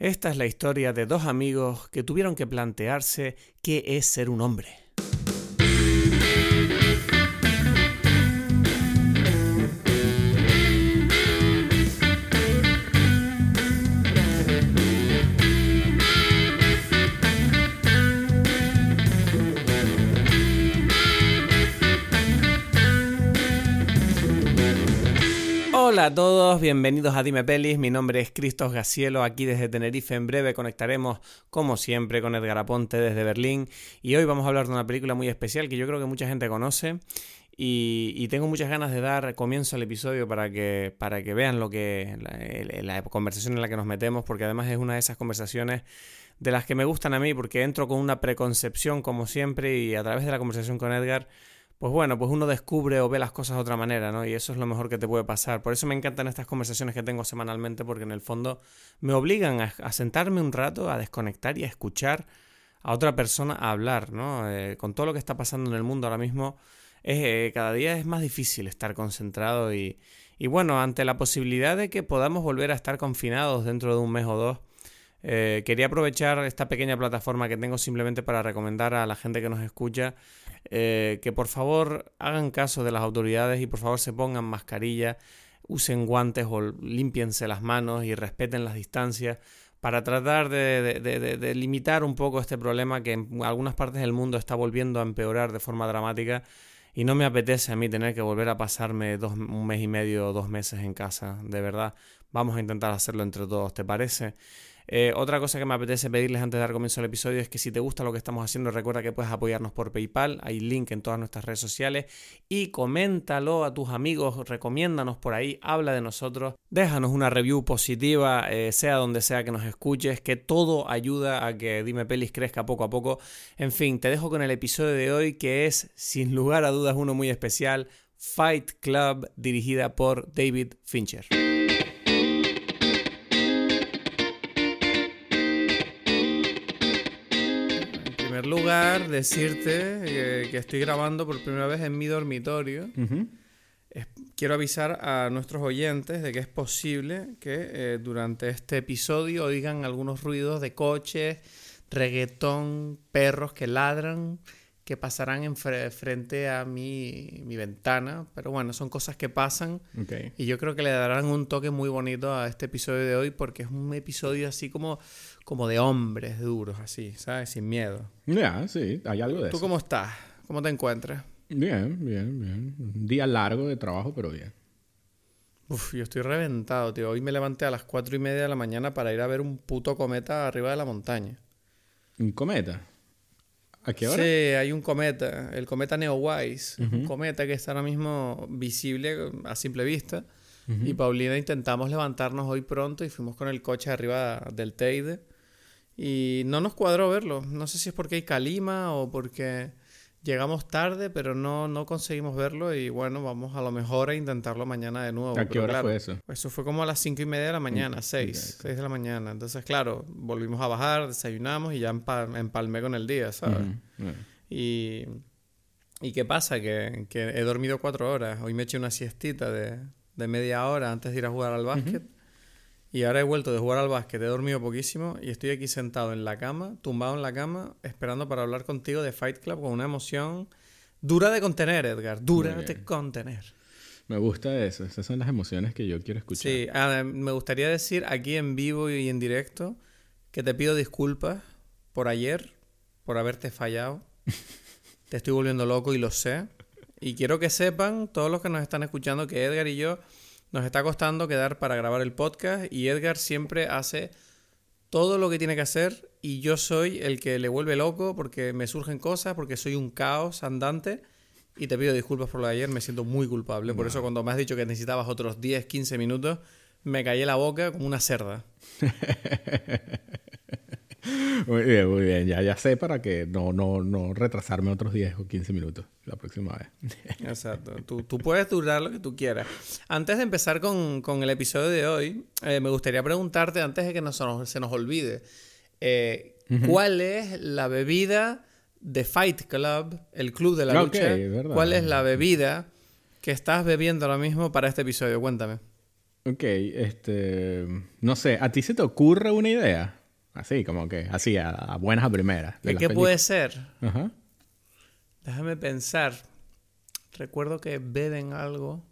Esta es la historia de dos amigos que tuvieron que plantearse qué es ser un hombre. Hola a todos, bienvenidos a Dime Pelis. Mi nombre es Cristos Gacielo, aquí desde Tenerife. En breve conectaremos, como siempre, con Edgar Aponte desde Berlín. Y hoy vamos a hablar de una película muy especial que yo creo que mucha gente conoce. Y, tengo muchas ganas de dar comienzo al episodio para que, para que vean lo que la, conversación en la que nos metemos, porque además es una de esas conversaciones de las que me gustan a mí, porque entro con una preconcepción, como siempre, y a través de la conversación con Edgar pues bueno, pues uno descubre o ve las cosas de otra manera, ¿no? Y eso es lo mejor que te puede pasar. Por eso me encantan estas conversaciones que tengo semanalmente, porque en el fondo me obligan a, sentarme un rato, a desconectar y a escuchar a otra persona a hablar, ¿no? Eh, con todo lo que está pasando en el mundo ahora mismo, eh, cada día es más difícil estar concentrado y, y bueno, ante la posibilidad de que podamos volver a estar confinados dentro de un mes o dos, eh, quería aprovechar esta pequeña plataforma que tengo simplemente para recomendar a la gente que nos escucha eh, que por favor hagan caso de las autoridades y por favor se pongan mascarilla, usen guantes o limpiense las manos y respeten las distancias para tratar de, limitar un poco este problema que en algunas partes del mundo está volviendo a empeorar de forma dramática y no me apetece a mí tener que volver a pasarme un mes y medio o dos meses en casa, de verdad. Vamos a intentar hacerlo entre todos, ¿te parece? Eh, otra cosa que me apetece pedirles antes de dar comienzo al episodio es que si te gusta lo que estamos haciendo, recuerda que puedes apoyarnos por PayPal, hay link en todas nuestras redes sociales y coméntalo a tus amigos, recomiéndanos por ahí, habla de nosotros, déjanos una review positiva, eh, sea donde sea que nos escuches, que todo ayuda a que Dime Pelis crezca poco a poco. En fin, te dejo con el episodio de hoy que es, sin lugar a dudas, uno muy especial, Fight Club, dirigida por David Fincher. Lugar, decirte que, estoy grabando por primera vez en mi dormitorio. quiero avisar a nuestros oyentes de que es posible que eh, durante este episodio oigan algunos ruidos de coches, reggaetón, perros que ladran, que pasarán en frente a mi, mi, ventana. Pero bueno, son cosas que pasan. Y yo creo que le darán un toque muy bonito a este episodio de hoy porque es un episodio así como como de hombres duros, así, ¿sabes? Sin miedo. Ya, sí, hay algo de eso. ¿Tú cómo estás? ¿Cómo te encuentras? Bien, bien, bien. Un día largo de trabajo, pero bien. Uf, yo estoy reventado, tío. Hoy me levanté a las cuatro y media de la mañana para ir a ver un puto cometa arriba de la montaña. ¿Un cometa? ¿A qué hora? Sí, hay un cometa, el cometa Neowise. Un cometa que está ahora mismo visible a simple vista. Y Paulina intentamos levantarnos hoy pronto y fuimos con el coche arriba del Teide y no nos cuadró verlo. No sé si es porque hay calima o porque llegamos tarde, pero no, no conseguimos verlo. Y bueno, vamos a lo mejor a intentarlo mañana de nuevo. ¿A qué hora fue eso? Eso fue como a las cinco y media de la mañana, mm, seis, seis de la mañana. Entonces, claro, volvimos a bajar, desayunamos y ya empalmé con el día, ¿sabes? Y. ¿Y qué pasa? Que, que, he dormido cuatro horas. Hoy me eché una siestita de, de media hora antes de ir a jugar al básquet. Y ahora he vuelto de jugar al básquet, he dormido poquísimo y estoy aquí sentado en la cama, tumbado en la cama, esperando para hablar contigo de Fight Club con una emoción dura de contener, Edgar, dura de contener. Me gusta eso, esas son las emociones que yo quiero escuchar. Sí, ah, me gustaría decir aquí en vivo y en directo que te pido disculpas por ayer, por haberte fallado. te estoy volviendo loco y lo sé. Y quiero que sepan, todos los que nos están escuchando, que Edgar y yo nos está costando quedar para grabar el podcast y Edgar siempre hace todo lo que tiene que hacer y yo soy el que le vuelve loco porque me surgen cosas, porque soy un caos andante y te pido disculpas por lo de ayer, me siento muy culpable. Por eso cuando me has dicho que necesitabas otros 10, 15 minutos, me callé la boca como una cerda. Muy bien, muy bien. Ya, ya sé para que no, no, no retrasarme otros 10 o 15 minutos la próxima vez. Exacto. Tú, tú, puedes durar lo que tú quieras. Antes de empezar con, con el episodio de hoy, eh, me gustaría preguntarte, antes de que no se nos, olvide, eh, ¿cuál es la bebida de Fight Club, el club de la lucha? ¿Cuál es la bebida que estás bebiendo ahora mismo para este episodio? Cuéntame. Ok, este. No sé, ¿a ti se te ocurre una idea? Así, como que, así, a, a buenas a primeras. ¿De la qué peli- puede ser? Ajá. Déjame pensar. Recuerdo que beben algo.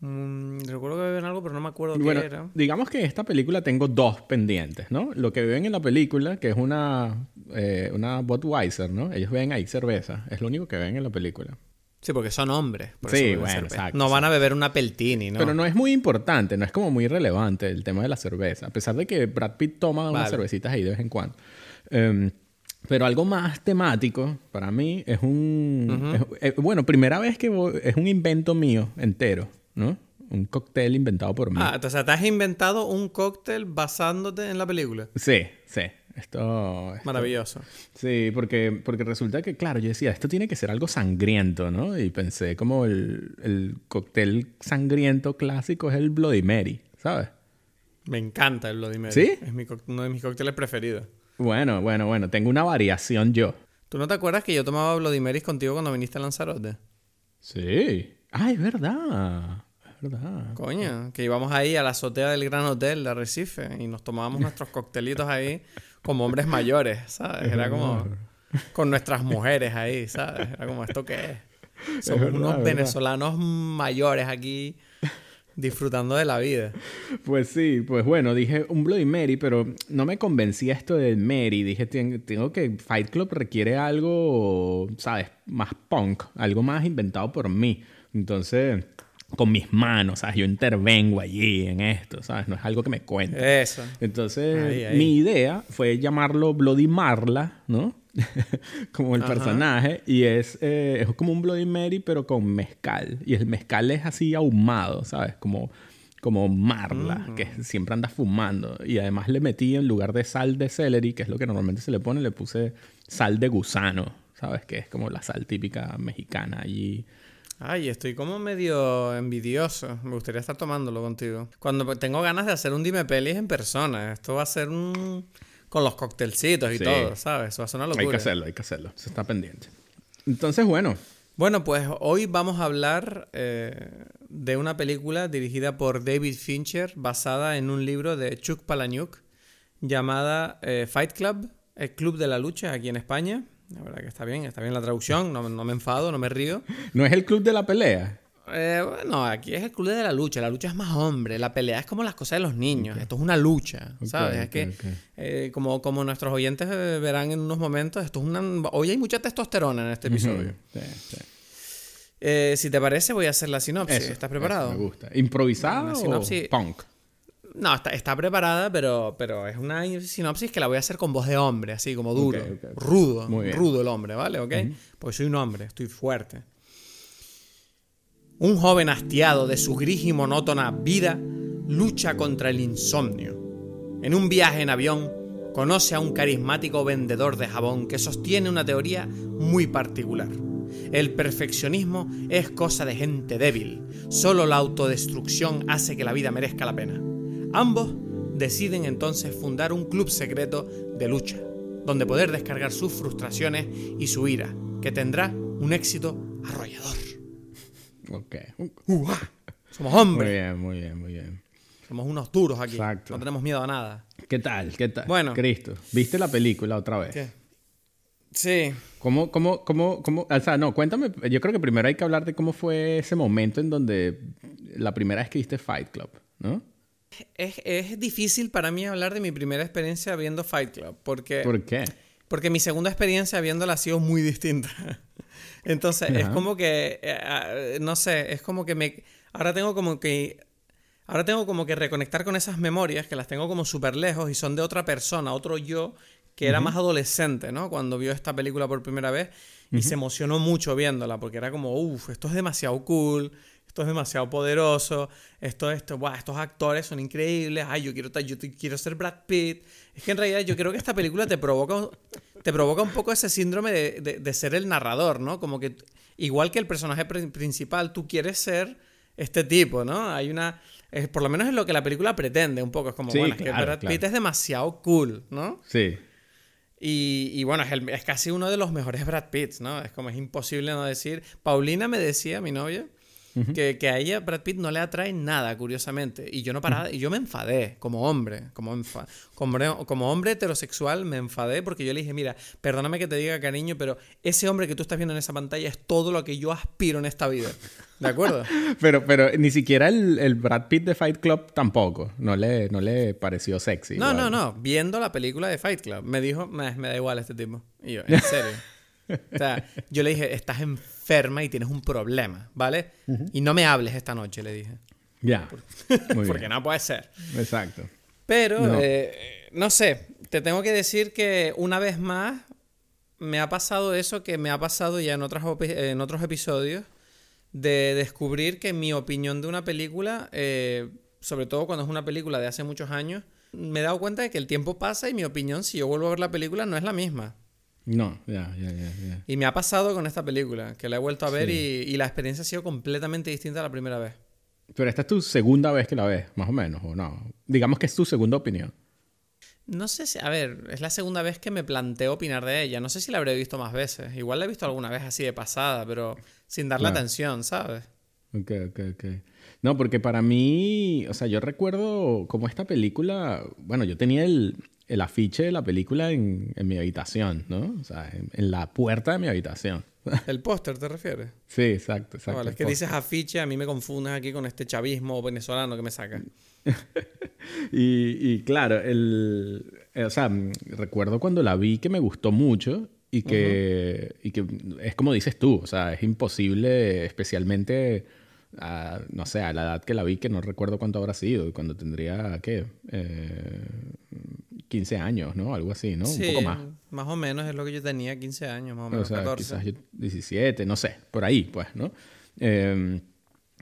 Mm, recuerdo que beben algo, pero no me acuerdo Bueno, qué era. digamos que en esta película tengo dos pendientes, ¿no? Lo que ven en la película, que es una, eh, una Budweiser, ¿no? Ellos ven ahí cerveza. Es lo único que ven en la película. Sí, porque son hombres. por Sí, bueno, exacto, No van a beber una peltini, ¿no? Pero no es muy importante, no es como muy relevante el tema de la cerveza. A pesar de que Brad Pitt toma unas cervecitas ahí de vez en cuando. Em, pero algo más temático para mí es un... es- eh, bueno, primera vez que voy- es un invento mío entero, ¿no? Un cóctel inventado por mí. Ah, entonces te has inventado un cóctel basándote en la película. Sí, sí. Esto... esto- Maravilloso. Sí, porque, porque resulta que, claro, yo decía, esto tiene que ser algo sangriento, ¿no? Y pensé como el, el cóctel sangriento clásico es el Bloody Mary, ¿sabes? Me encanta el Bloody Mary. ¿Sí? Es mi uno de mis cócteles preferidos. Bueno, bueno, bueno, tengo una variación yo. ¿Tú no te acuerdas que yo tomaba Bloody Marys contigo cuando viniste a Lanzarote? Sí. Ah, es verdad. Es verdad. Coño, que íbamos ahí a la azotea del Gran Hotel de Arrecife y nos tomábamos nuestros coctelitos ahí como hombres mayores, ¿sabes? Era como con nuestras mujeres ahí, ¿sabes? Era como, ¿esto qué es? Somos verdad, unos verdad. venezolanos mayores aquí disfrutando de la vida. Pues sí, pues bueno, dije un Bloody Mary, pero no me convencía esto del Mary. Dije, "Tien- tengo que Fight Club requiere algo, ¿sabes? Más punk, algo más inventado por mí. Entonces, con mis manos, ¿sabes? Yo intervengo allí en esto, ¿sabes? No es algo que me cuente. Eso. Entonces, Ahí, ahí. mi idea fue llamarlo Bloody Marla, ¿no? como el Ajá. personaje. Y es, eh, es como un Bloody Mary, pero con mezcal. Y el mezcal es así ahumado, ¿sabes? Como, como Marla, Mm. que siempre anda fumando. Y además le metí, en lugar de sal de celery, que es lo que normalmente se le pone, le puse sal de gusano, ¿sabes? Que es como la sal típica mexicana allí. Ay, estoy como medio envidioso. Me gustaría estar tomándolo contigo. Cuando tengo ganas de hacer un dime pelis en persona. Esto va a ser un... con los coctelcitos y Sí. todo, ¿sabes? Eso va a ser una locura. Hay que hacerlo, hay que hacerlo. Eso está pendiente. Entonces, bueno, Bueno, pues hoy vamos a hablar eh, de una película dirigida por David Fincher basada en un libro de Chuck Palahniuk llamada eh, Fight Club, el Club de la Lucha aquí en España. La verdad que está bien, está bien la traducción, no, no me enfado, no me río. no es el club de la pelea. Eh, no, aquí es el club de la lucha. La lucha es más hombre. La pelea es como las cosas de los niños. Esto es una lucha, ¿sabes? Es que, eh, como, como nuestros oyentes eh, verán en unos momentos, esto es una... Hoy hay mucha testosterona en este episodio. Sí, sí. Eh, si te parece, voy a hacer la sinopsis. Eso, ¿Estás preparado? me gusta. ¿Improvisada Una o punk? No, está, está preparada, pero, pero es una sinopsis que la voy a hacer con voz de hombre, así como duro, rudo, rudo el hombre, ¿vale? ¿Ok? Porque soy un hombre, estoy fuerte. Un joven hastiado de su gris y monótona vida lucha contra el insomnio. En un viaje en avión, conoce a un carismático vendedor de jabón que sostiene una teoría muy particular. El perfeccionismo es cosa de gente débil. Solo la autodestrucción hace que la vida merezca la pena. Ambos deciden entonces fundar un club secreto de lucha, donde poder descargar sus frustraciones y su ira, que tendrá un éxito arrollador. Ok. ¡Uah! Somos Muy hombres, bien, muy bien, muy bien. somos unos duros aquí. Exacto. No tenemos miedo a nada. ¿Qué tal? ¿Qué tal? Bueno. Cristo, ¿viste la película otra vez? ¿Qué? Sí. ¿Cómo, cómo, cómo, cómo? O sea, no, cuéntame. Yo creo que primero hay que hablar de cómo fue ese momento en donde la primera vez que viste Fight Club, ¿no? Es, es difícil para mí hablar de mi primera experiencia viendo Fight Club, porque, ¿Por qué? porque mi segunda experiencia viéndola ha sido muy distinta. Entonces, es como que, eh, ah, no sé, es como que me... Ahora tengo como que... Ahora tengo como que reconectar con esas memorias que las tengo como súper lejos y son de otra persona, otro yo que era más adolescente, ¿no? Cuando vio esta película por primera vez y se emocionó mucho viéndola porque era como, uff, esto es demasiado cool, esto es demasiado poderoso, esto, esto, buah, estos actores son increíbles, ay, yo quiero, yo quiero ser Brad Pitt. Es que en realidad yo creo que esta película te provoca, te provoca un poco ese síndrome de, de- de ser el narrador, ¿no? Como que, igual que el personaje pri- principal, tú quieres ser este tipo, ¿no? Hay una... es- por lo menos es lo que la película pretende un poco. Es como, Sí, bueno, es que Brad claro. Pitt es demasiado cool, ¿no? Sí. Y, y bueno, es, el- es casi uno de los mejores Brad Pitts, ¿no? Es como es imposible no decir. Paulina me decía, mi novia, que, que, a ella Brad Pitt no le atrae nada, curiosamente. Y yo no paraba, y yo me enfadé como hombre, como, como, como, hombre heterosexual me enfadé porque yo le dije, mira, perdóname que te diga cariño, pero ese hombre que tú estás viendo en esa pantalla es todo lo que yo aspiro en esta vida. ¿De acuerdo? pero, pero ni siquiera el, el, Brad Pitt de Fight Club tampoco. No le, no le pareció sexy. No, no, no. Viendo la película de Fight Club, me dijo, me, me da igual este tipo. Y yo, en serio. o sea, yo le dije, estás enferma y tienes un problema, ¿vale? Y no me hables esta noche, le dije. Ya. Porque no puede ser. Exacto. Pero, no. Eh, no sé, te tengo que decir que una vez más me ha pasado eso que me ha pasado ya en, otras, en otros episodios de descubrir que mi opinión de una película, eh, sobre todo cuando es una película de hace muchos años, me he dado cuenta de que el tiempo pasa y mi opinión, si yo vuelvo a ver la película, no es la misma. No, ya, ya, ya. Y me ha pasado con esta película, que la he vuelto a ver y, y, la experiencia ha sido completamente distinta a la primera vez. Pero esta es tu segunda vez que la ves, más o menos, ¿o no? Digamos que es tu segunda opinión. No sé si, a ver, es la segunda vez que me planteo opinar de ella. No sé si la habré visto más veces. Igual la he visto alguna vez así de pasada, pero sin darle claro. atención, ¿sabes? Ok, ok, ok. No, porque para mí, o sea, yo recuerdo como esta película, bueno, yo tenía el, el afiche de la película en, en, mi habitación, ¿no? O sea, en, en la puerta de mi habitación. ¿El póster te refieres? Sí, exacto, exacto. Vale, es que dices afiche, a mí me confundes aquí con este chavismo venezolano que me saca. y, y, claro, el, o sea, recuerdo cuando la vi que me gustó mucho y que, uh -huh. y que es como dices tú, o sea, es imposible, especialmente, a, no sé, a la edad que la vi, que no recuerdo cuánto habrá sido, cuando tendría, ¿qué? Eh, 15 años, ¿no? Algo así, ¿no? Sí, Un poco más. Más o menos es lo que yo tenía, 15 años, más o menos, o sea, 14. Quizás yo 17, no sé, por ahí, pues, ¿no? Eh,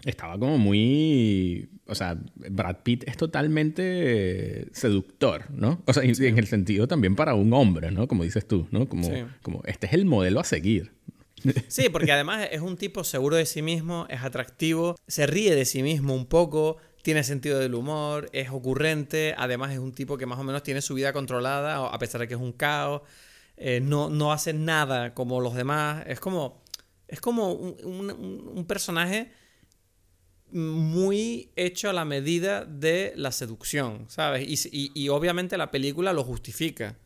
estaba como muy... O sea, Brad Pitt es totalmente seductor, ¿no? O sea, sí. en el sentido también para un hombre, ¿no? Como dices tú, ¿no? Como, sí. como este es el modelo a seguir. Sí, porque además es un tipo seguro de sí mismo, es atractivo, se ríe de sí mismo un poco, tiene sentido del humor, es ocurrente, además es un tipo que más o menos tiene su vida controlada, a pesar de que es un caos, eh, no, no hace nada como los demás, es como, es como un, un, un personaje muy hecho a la medida de la seducción, ¿sabes? Y, y, y obviamente la película lo justifica.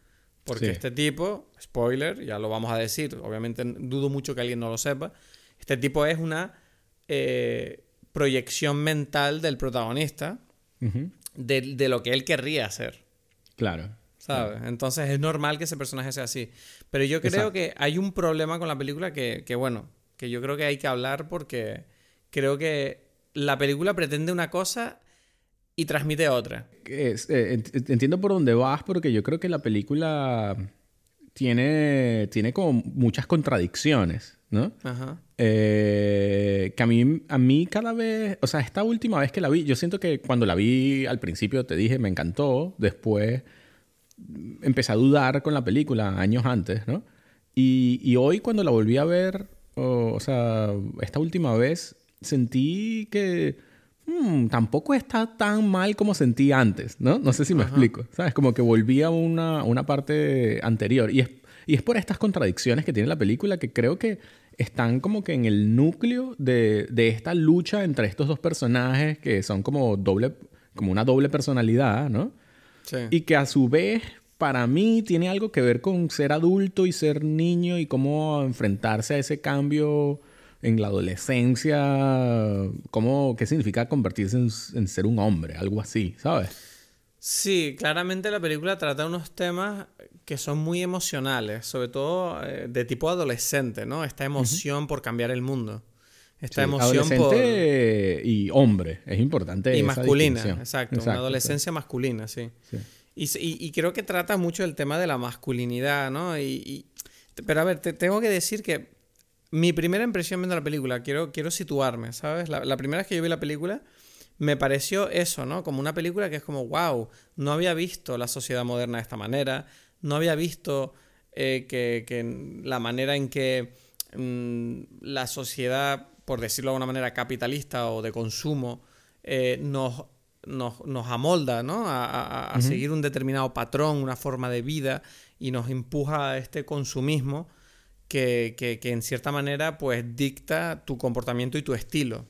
Porque sí. este tipo, spoiler, ya lo vamos a decir, obviamente dudo mucho que alguien no lo sepa, este tipo es una eh, proyección mental del protagonista uh -huh. de, de, lo que él querría hacer. Claro. ¿Sabes? Claro. Entonces es normal que ese personaje sea así. Pero yo creo Exacto. que hay un problema con la película que, que, bueno, que yo creo que hay que hablar porque creo que la película pretende una cosa y transmite otra. Es, eh, entiendo por dónde vas porque yo creo que la película tiene, tiene como muchas contradicciones, ¿no? Ajá. Eh, que a mí, a mí cada vez, o sea, esta última vez que la vi, yo siento que cuando la vi al principio te dije, me encantó, después empecé a dudar con la película años antes, ¿no? Y, y hoy cuando la volví a ver, o, o sea, esta última vez, sentí que hmm, tampoco está tan mal como sentí antes, ¿no? No sé si me Ajá. explico, ¿sabes? Como que volví a una, una parte anterior. Y es, y es por estas contradicciones que tiene la película que creo que están como que en el núcleo de, de esta lucha entre estos dos personajes que son como doble, como una doble personalidad, ¿no? Sí. Y que a su vez para mí tiene algo que ver con ser adulto y ser niño y cómo enfrentarse a ese cambio en la adolescencia, cómo, qué significa convertirse en, en, ser un hombre, algo así, ¿sabes? Sí, claramente la película trata unos temas que son muy emocionales, sobre todo eh, de tipo adolescente, ¿no? Esta emoción uh -huh. por cambiar el mundo. Esta sí, emoción adolescente por... y hombre, es importante. Y masculina, exacto, exacto, Una adolescencia masculina, sí. sí. Y, y, y, creo que trata mucho el tema de la masculinidad, ¿no? Y, pero a ver, te tengo que decir que mi primera impresión viendo la película, quiero, quiero situarme, ¿sabes? La, la, primera vez que yo vi la película, me pareció eso, ¿no? Como una película que es como, wow, no había visto la sociedad moderna de esta manera, no había visto eh, que, que, la manera en que mmm, la sociedad, por decirlo de alguna manera, capitalista o de consumo, eh, nos, nos, nos, amolda, ¿no? A, a, a uh -huh. seguir un determinado patrón, una forma de vida, y nos empuja a este consumismo que, que, que, en cierta manera pues dicta tu comportamiento y tu estilo.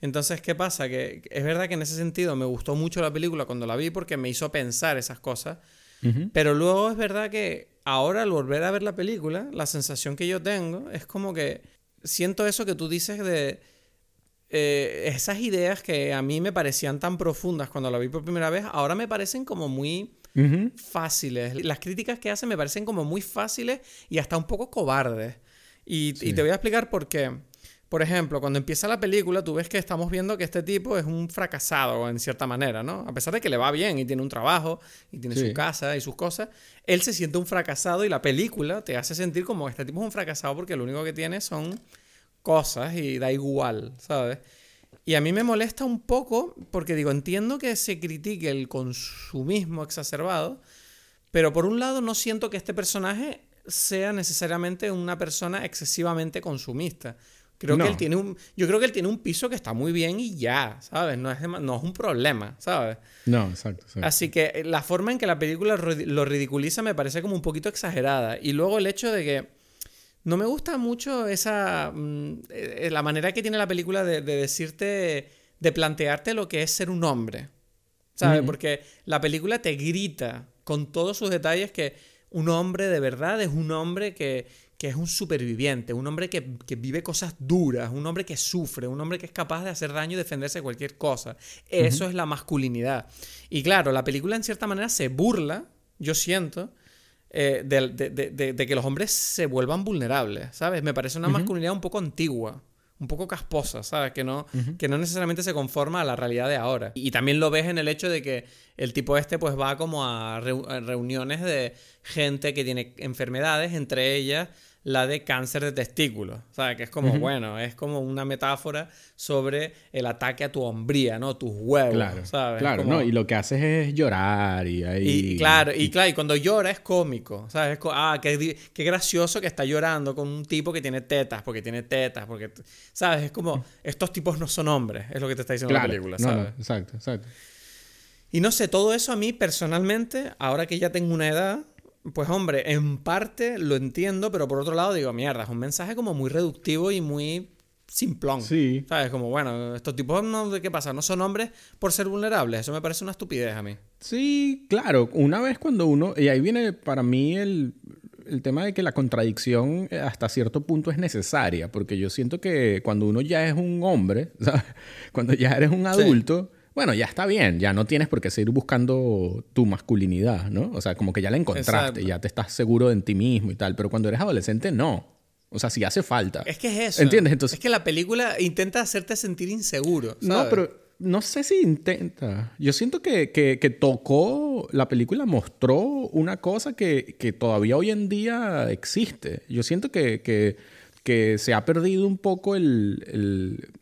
Entonces, ¿qué pasa? Que es verdad que en ese sentido me gustó mucho la película cuando la vi porque me hizo pensar esas cosas. Pero luego es verdad que ahora al volver a ver la película, la sensación que yo tengo es como que siento eso que tú dices de eh, esas ideas que a mí me parecían tan profundas cuando la vi por primera vez, ahora me parecen como muy fáciles. Las críticas que hacen me parecen como muy fáciles y hasta un poco cobardes. Y, y te voy a explicar por qué. Por ejemplo, cuando empieza la película, tú ves que estamos viendo que este tipo es un fracasado en cierta manera, ¿no? A pesar de que le va bien y tiene un trabajo y tiene su casa y sus cosas, él se siente un fracasado y la película te hace sentir como este tipo es un fracasado porque lo único que tiene son cosas y da igual, ¿sabes? Y a mí me molesta un poco porque digo, entiendo que se critique el consumismo exacerbado, pero por un lado no siento que este personaje sea necesariamente una persona excesivamente consumista. Creo que él tiene un, yo creo que él tiene un piso que está muy bien y ya, ¿sabes? No es, no es un problema, ¿sabes? No, exacto, Así que eh, la forma en que la película lo ridiculiza me parece como un poquito exagerada. Y luego el hecho de que no me gusta mucho esa, mm, eh, la manera que tiene la película de, decirte, de plantearte lo que es ser un hombre, ¿sabes? Porque la película te grita con todos sus detalles que un hombre de verdad es un hombre que que es un superviviente, un hombre que, vive cosas duras, un hombre que sufre, un hombre que es capaz de hacer daño y defenderse de cualquier cosa. Eso es la masculinidad. Y claro, la película en cierta manera se burla, yo siento, eh, de, que los hombres se vuelvan vulnerables, ¿sabes? Me parece una masculinidad un poco antigua un poco casposa, ¿sabes? Que no, que no necesariamente se conforma a la realidad de ahora. Y, también lo ves en el hecho de que el tipo este pues va como a reuniones de gente que tiene enfermedades, entre ellas la de cáncer de testículos. sea, Que es como, bueno, es como una metáfora sobre el ataque a tu hombría, ¿no? Tus huevos, claro, ¿sabes? Claro, ¿no? Y lo que haces es llorar y ahí... Y, claro, y, claro, y cuando llora es cómico, ¿sabes? ah, qué, qué, gracioso que está llorando con un tipo que tiene tetas, porque tiene tetas, porque... ¿Sabes? Es como, estos tipos no son hombres, es lo que te está diciendo la película, ¿sabes? exacto, exacto. Y no sé, todo eso a mí personalmente, ahora que ya tengo una edad, pues hombre, en parte lo entiendo, pero por otro lado digo, mierda, es un mensaje como muy reductivo y muy simplón. Sí. ¿Sabes? Como, bueno, estos tipos, no, ¿qué pasa? ¿No son hombres por ser vulnerables? Eso me parece una estupidez a mí. Sí, claro. Una vez cuando uno... Y ahí viene para mí el, el tema de que la contradicción eh, hasta cierto punto es necesaria, porque yo siento que cuando uno ya es un hombre, ¿sabes? cuando ya eres un adulto bueno, ya está bien, ya no tienes por qué seguir buscando tu masculinidad, ¿no? O sea, como que ya la encontraste, ya te estás seguro de ti mismo y tal, pero cuando eres adolescente, no. O sea, si hace falta. Es que es eso. ¿Entiendes? Entonces, es que la película intenta hacerte sentir inseguro. No, pero no sé si intenta. Yo siento que, que, tocó, la película mostró una cosa que, que, todavía hoy en día existe. Yo siento que, que se ha perdido un poco el el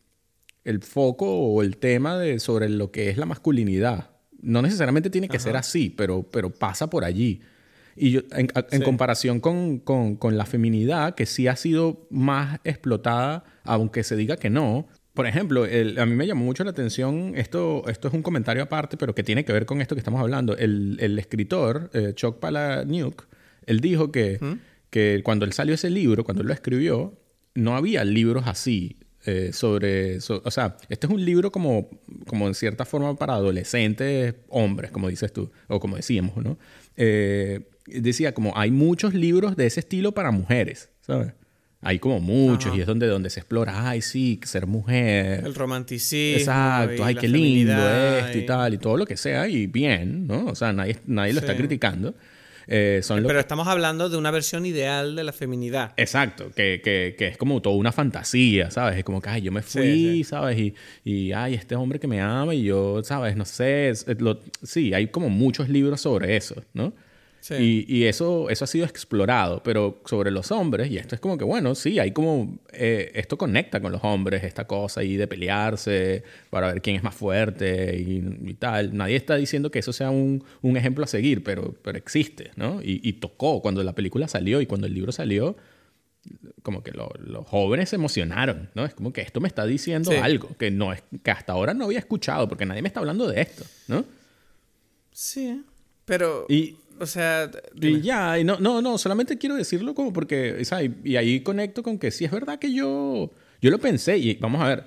foco o el tema de, sobre lo que es la masculinidad. No necesariamente tiene que ser así, pero, pero pasa por allí. Y yo, en, comparación con, con, la feminidad, que sí ha sido más explotada, aunque se diga que no. Por ejemplo, a mí me llamó mucho la atención, esto, esto es un comentario aparte, pero que tiene que ver con esto que estamos hablando. El, el escritor, eh, Chuck Palahniuk, él dijo que, que cuando él salió ese libro, cuando él lo escribió, no había libros así eh, sobre, o sea, este es un libro como, como en cierta forma para adolescentes hombres, como dices tú, o como decíamos, ¿no? Eh, decía como hay muchos libros de ese estilo para mujeres, ¿sabes? Hay como muchos y es donde, donde se explora, ay, sí, ser mujer. El romanticismo. Exacto, ay, qué lindo esto y... tal, y todo lo que sea, y bien, ¿no? O sea, nadie, nadie lo está criticando. Eh, Pero estamos hablando de una versión ideal de la feminidad. Exacto, que, que, que, es como toda una fantasía, ¿sabes? Es como que, ay, yo me fui, ¿sabes? Y, y, ay, este hombre que me ama y yo, ¿sabes? No sé. sí, hay como muchos libros sobre eso, ¿no? Y, eso, eso ha sido explorado, pero sobre los hombres, y esto es como que, bueno, sí, hay como, eh, esto conecta con los hombres, esta cosa ahí de pelearse para ver quién es más fuerte y, tal. Nadie está diciendo que eso sea un, un ejemplo a seguir, pero, pero existe, ¿no? Y, tocó cuando la película salió y cuando el libro salió, como que los jóvenes se emocionaron, ¿no? Es como que esto me está diciendo algo que, no es, que hasta ahora no había escuchado, porque nadie me está hablando de esto, ¿no? Sí, pero... Y, o sea. Y ya, y no, no, no, solamente quiero decirlo como porque, ¿sabes? Y ahí conecto con que sí es verdad que yo, yo lo pensé y vamos a ver.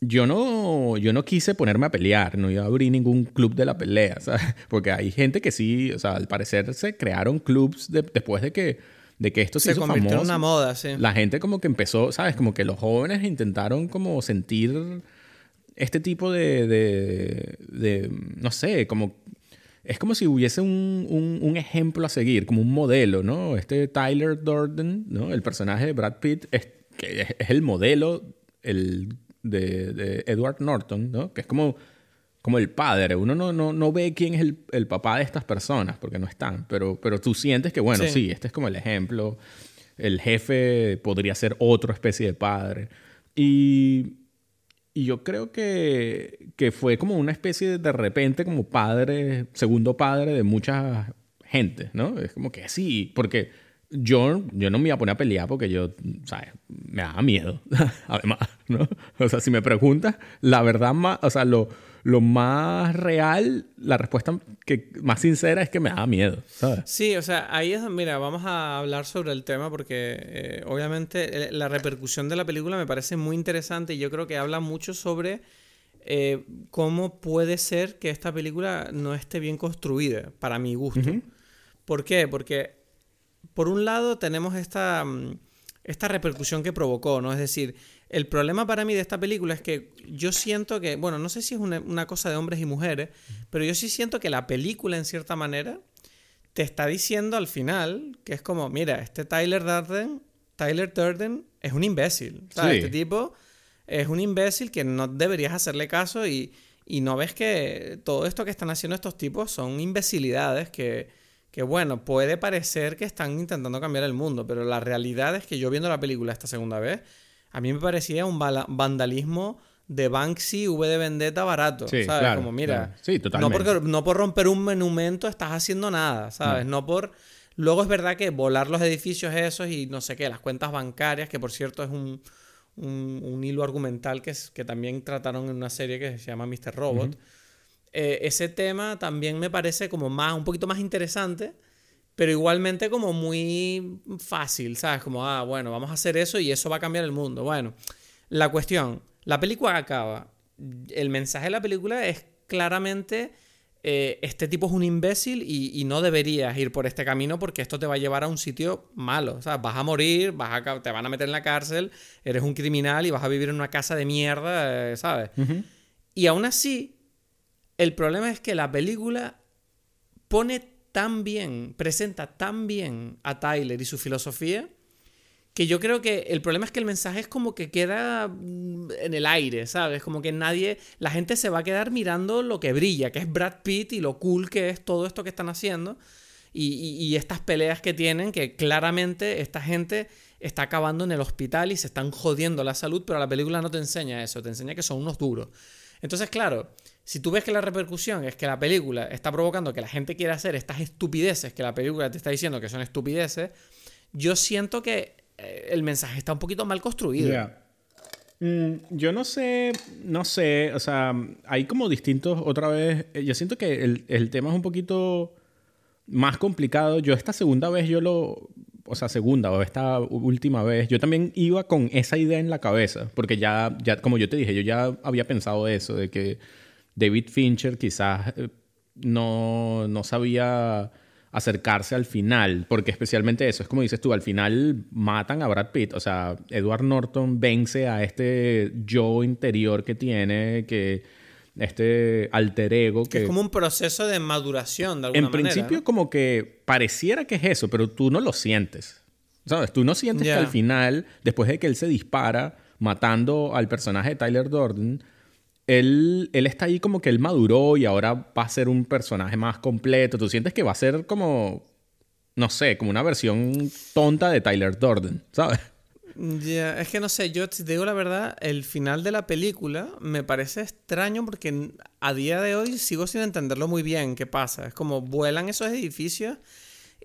yo no, yo no quise ponerme a pelear, no iba a abrir ningún club de la pelea, ¿sabes? Porque hay gente que sí, o sea, al parecer se crearon clubs después de que, de que esto se, se convirtió en una moda, sí. La gente como que empezó, ¿sabes? Como que los jóvenes intentaron como sentir este tipo de, de, de no sé, como es como si hubiese un, un, un, ejemplo a seguir, como un modelo, ¿no? Este Tyler Durden, ¿no? El personaje de Brad Pitt es, que es, el modelo el, de, de, Edward Norton, ¿no? Que es como, como el padre. Uno no, no, no ve quién es el, el, papá de estas personas, porque no están, pero, pero tú sientes que, bueno, sí. sí, este es como el ejemplo. El jefe podría ser otra especie de padre. Y y yo creo que, que fue como una especie de, de repente como padre, segundo padre de mucha gente, ¿no? Es como que sí, porque yo, yo no me iba a poner a pelear porque yo, ¿sabes? Me daba miedo, además, ¿no? O sea, si me preguntas, la verdad más, o sea, lo, lo más real, la respuesta que más sincera es que me da miedo, ¿sabes? Sí, o sea, ahí es, mira, vamos a hablar sobre el tema porque eh, obviamente eh, la repercusión de la película me parece muy interesante y yo creo que habla mucho sobre eh, cómo puede ser que esta película no esté bien construida, para mi gusto. ¿Por qué? Porque, por un lado, tenemos esta, mm, esta repercusión que provocó, ¿no? Es decir, el problema para mí de esta película es que yo siento que, bueno, no sé si es una, cosa de hombres y mujeres, pero yo sí siento que la película, en cierta manera, te está diciendo al final que es como, mira, este Tyler Durden, Tyler Durden es un imbécil. ¿sabes? Este tipo es un imbécil que no deberías hacerle caso y, y, no ves que todo esto que están haciendo estos tipos son imbecilidades que, que, bueno, puede parecer que están intentando cambiar el mundo, pero la realidad es que yo viendo la película esta segunda vez, a mí me parecía un vandalismo de Banksy V de Vendetta barato, ¿sabes? Como mira, sí, totalmente. No, no por romper un monumento estás haciendo nada, ¿sabes? No. por... Luego es verdad que volar los edificios esos y no sé qué, las cuentas bancarias, que por cierto es un, un, hilo argumental que, es, que también trataron en una serie que se llama Mr. Robot. Eh, ese tema también me parece como más, un poquito más interesante pero igualmente como muy fácil, ¿sabes? Como, ah, bueno, vamos a hacer eso y eso va a cambiar el mundo. Bueno, la cuestión, la película acaba. El mensaje de la película es claramente, eh, este tipo es un imbécil y, no deberías ir por este camino porque esto te va a llevar a un sitio malo. O sea, vas a morir, vas a, te van a meter en la cárcel, eres un criminal y vas a vivir en una casa de mierda, eh, ¿sabes? Y aún así, el problema es que la película pone tan bien, presenta tan bien a Tyler y su filosofía, que yo creo que el problema es que el mensaje es como que queda mm, en el aire, ¿sabes? Como que nadie, la gente se va a quedar mirando lo que brilla, que es Brad Pitt y lo cool que es todo esto que están haciendo. Y, estas peleas que tienen, que claramente esta gente está acabando en el hospital y se están jodiendo la salud, pero la película no te enseña eso, te enseña que son unos duros. Entonces, claro, si tú ves que la repercusión es que la película está provocando que la gente quiera hacer estas estupideces que la película te está diciendo que son estupideces, yo siento que eh, el mensaje está un poquito mal construido. Mm, yo no sé, no sé, o sea, hay como distintos, otra vez, eh, yo siento que el, el tema es un poquito más complicado. Yo esta segunda vez yo lo, o sea, segunda o esta última vez, yo también iba con esa idea en la cabeza, porque ya, ya como yo te dije, yo ya había pensado eso, de que David Fincher quizás eh, no, no sabía acercarse al final, porque especialmente eso, es como dices tú, al final matan a Brad Pitt, o sea, Edward Norton vence a este yo interior que tiene, que este alter ego que, es como un proceso de maduración de alguna en principio como que pareciera que es eso pero tú no lo sientes sabes tú no sientes que al final después de que él se dispara matando al personaje de Tyler Durden él, él está ahí como que él maduró y ahora va a ser un personaje más completo. Tú sientes que va a ser como, no sé, como una versión tonta de Tyler Durden, ¿sabes? Ya, es que no sé, yo te digo la verdad, el final de la película me parece extraño porque a día de hoy sigo sin entenderlo muy bien qué pasa. Es como vuelan esos edificios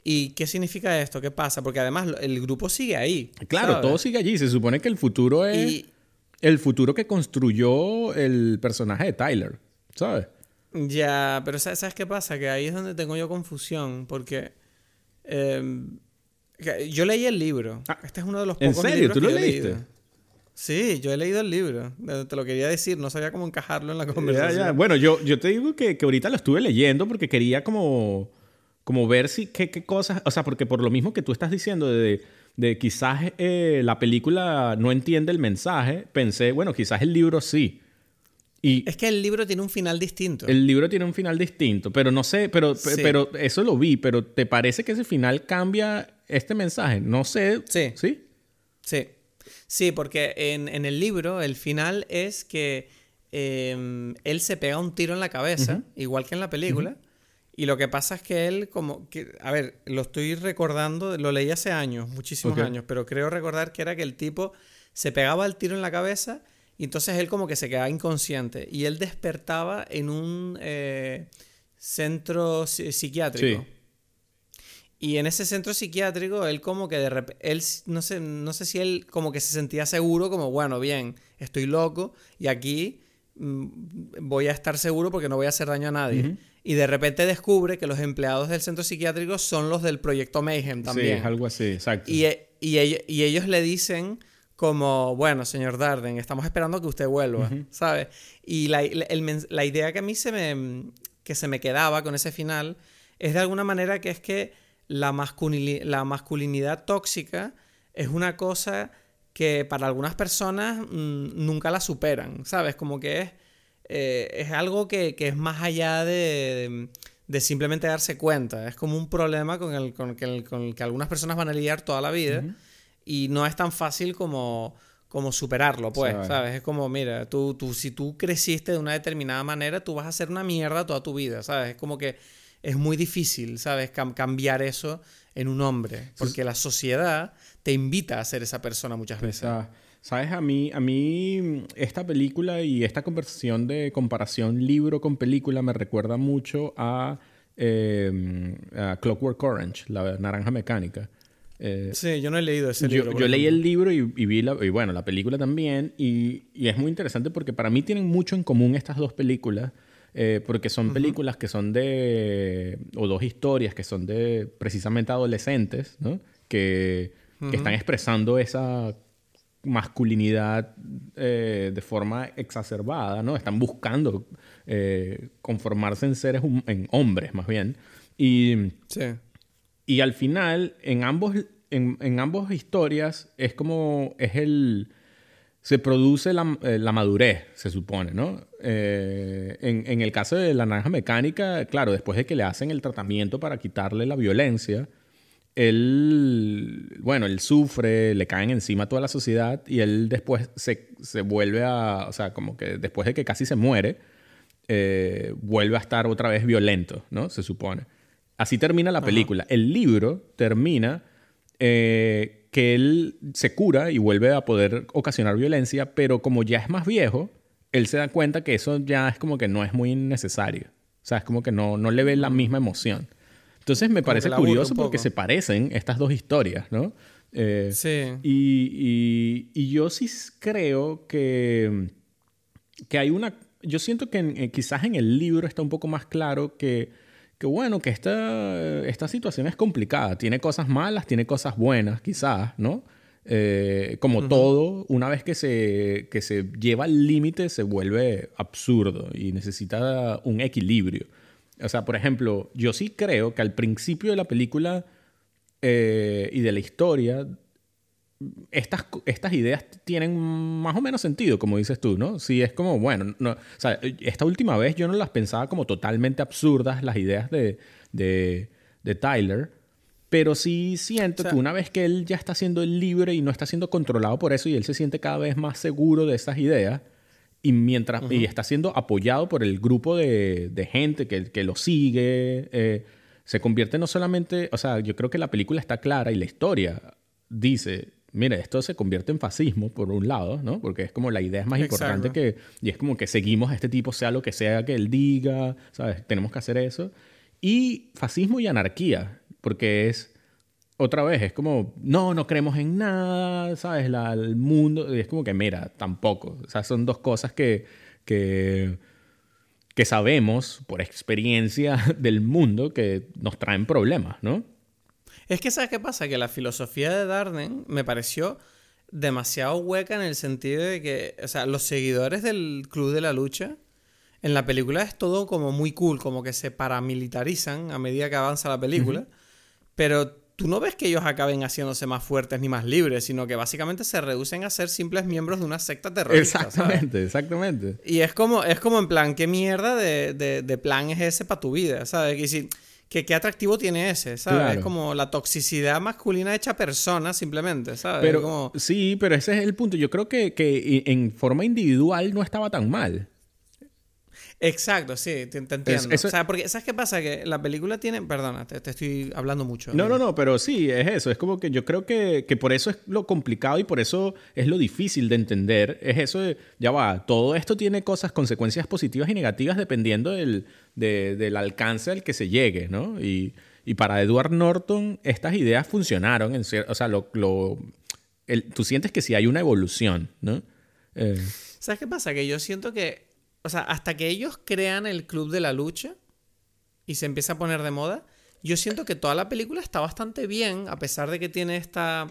y qué significa esto, qué pasa, porque además el grupo sigue ahí. Claro, todo sigue allí, se supone que el futuro es el futuro que construyó el personaje de Tyler, ¿sabes? Ya, pero ¿sabes qué pasa? Que ahí es donde tengo yo confusión, porque em, yo leí el libro. Ah, este es uno de los pocos ¿En serio? ¿Tú lo leíste? Sí, yo he leído el libro. Te lo quería decir, no sabía cómo encajarlo en la conversación. Bueno, yo, yo te digo que, que, ahorita lo estuve leyendo porque quería como, como ver si qué, qué, cosas, o sea, porque por lo mismo que tú estás diciendo de, de quizás eh, la película no entiende el mensaje, pensé, bueno, quizás el libro sí. Y es que el libro tiene un final distinto. El libro tiene un final distinto, pero no sé, pero, pero eso lo vi, pero ¿te parece que ese final cambia este mensaje? No sé. Sí. ¿Sí? Sí. Sí, porque en, el libro el final es que em, él se pega un tiro en la cabeza, igual que en la película. Y lo que pasa es que él, como que, a ver, lo estoy recordando, lo leí hace años, muchísimos años, pero creo recordar que era que el tipo se pegaba el tiro en la cabeza y entonces él como que se quedaba inconsciente y él despertaba en un eh, centro psiquiátrico. Y en ese centro psiquiátrico, él como que de repente, él no sé, no sé si él como que se sentía seguro, como, bueno, bien, estoy loco y aquí mm, voy a estar seguro porque no voy a hacer daño a nadie. Y de repente descubre que los empleados del centro psiquiátrico son los del proyecto Mayhem también. Sí, es algo así, exacto. Y, y, y ellos le dicen como, bueno, señor Darden, estamos esperando que usted vuelva, ¿sabes? Y la, la, idea que a mí se me, que se me quedaba con ese final es de alguna manera que es que la, la masculinidad tóxica es una cosa que para algunas personas mm, nunca la superan, ¿sabes? Como que es, eh, es algo que, es más allá de, simplemente darse cuenta. Es como un problema con el, con, el, con que algunas personas van a lidiar toda la vida y no es tan fácil como, como superarlo, pues, ¿sabes? Es como, mira, tú, tú, si tú creciste de una determinada manera, tú vas a ser una mierda toda tu vida, ¿sabes? Es como que es muy difícil, ¿sabes? cambiar eso en un hombre, porque la sociedad te invita a ser esa persona muchas veces. Sabes, a mí, a mí esta película y esta conversación de comparación libro con película me recuerda mucho a, em, Clockwork Orange, la naranja mecánica. Eh, sí, yo no he leído ese libro. Yo, leí el libro y, vi la, y bueno, la película también, y, y, es muy interesante porque para mí tienen mucho en común estas dos películas. Eh, porque son películas que son de, o dos historias que son de precisamente adolescentes, ¿no? Que, están expresando esa masculinidad eh, de forma exacerbada, ¿no? Están buscando eh, conformarse en seres, en hombres más bien. Y, y al final, en ambos, en, en ambos historias, es como, es el se produce la, eh, la, madurez, se supone, ¿no? Eh, en, en, el caso de la naranja mecánica, claro, después de que le hacen el tratamiento para quitarle la violencia, él, bueno, él sufre, le caen encima toda la sociedad y él después se, se vuelve a, o sea, como que después de que casi se muere, eh, vuelve a estar otra vez violento, ¿no? Se supone. Así termina la película. El libro termina que él se cura y vuelve a poder ocasionar violencia, pero como ya es más viejo, él se da cuenta que eso ya es como que no es muy necesario. O sea, es como que no, no le ve la misma emoción. Entonces me parece curioso porque se parecen estas dos historias, ¿no? Eh, sí. Y, y, yo sí creo que, que hay una... Yo siento que eh, quizás en el libro está un poco más claro que que bueno, que esta, esta situación es complicada. Tiene cosas malas, tiene cosas buenas, quizás, ¿no? Eh, como todo, una vez que se, que se lleva al límite, se vuelve absurdo y necesita un equilibrio. O sea, por ejemplo, yo sí creo que al principio de la película eh, y de la historia estas, estas ideas tienen más o menos sentido, como dices tú, ¿no? Sí, es como, bueno, no, o sea, esta última vez yo no las pensaba como totalmente absurdas las ideas de, de, de Tyler, pero sí siento que una vez que él ya está siendo libre y no está siendo controlado por eso y él se siente cada vez más seguro de esas ideas y mientras y está siendo apoyado por el grupo de, de gente que, que, lo sigue, eh, se convierte no solamente, o sea, yo creo que la película está clara y la historia dice, mire, esto se convierte en fascismo por un lado, ¿no? Porque es como la idea es más importante que, y es como que seguimos a este tipo, sea lo que sea que él diga, ¿sabes? Tenemos que hacer eso. Y fascismo y anarquía, porque es, otra vez, es como, no, no creemos en nada, ¿sabes? La, el mundo, y es como que, mira, tampoco. O sea, son dos cosas que, que, que sabemos por experiencia del mundo que nos traen problemas, ¿no? Es que, ¿sabes qué pasa? Que la filosofía de Darden me pareció demasiado hueca en el sentido de que, o sea, los seguidores del Club de la Lucha, en la película es todo como muy cool, como que se paramilitarizan a medida que avanza la película, pero tú no ves que ellos acaben haciéndose más fuertes ni más libres, sino que básicamente se reducen a ser simples miembros de una secta terrorista. Exactamente, exactamente. Y es como, es como en plan, ¿qué mierda de, de, plan es ese para tu vida? ¿Sabes? Y si, que qué atractivo tiene ese, ¿sabes? Es como la toxicidad masculina hecha persona, simplemente, ¿sabes? Pero, Sí, pero ese es el punto. Yo creo que, que en forma individual no estaba tan mal. Exacto, sí, te, entiendo. O sea, porque ¿sabes qué pasa? Que la película tiene... Perdona, te, estoy hablando mucho. No, no, no, pero sí, es eso. Es como que yo creo que, que, por eso es lo complicado y por eso es lo difícil de entender. Es eso de, ya va, todo esto tiene cosas, consecuencias positivas y negativas dependiendo del, del alcance al que se llegue, ¿no? Y, y para Edward Norton estas ideas funcionaron. En, o sea, lo, lo el, tú sientes que sí hay una evolución, ¿no? Eh. ¿Sabes qué pasa? Que yo siento que o sea, hasta que ellos crean el club de la lucha y se empieza a poner de moda, yo siento que toda la película está bastante bien, a pesar de que tiene esta,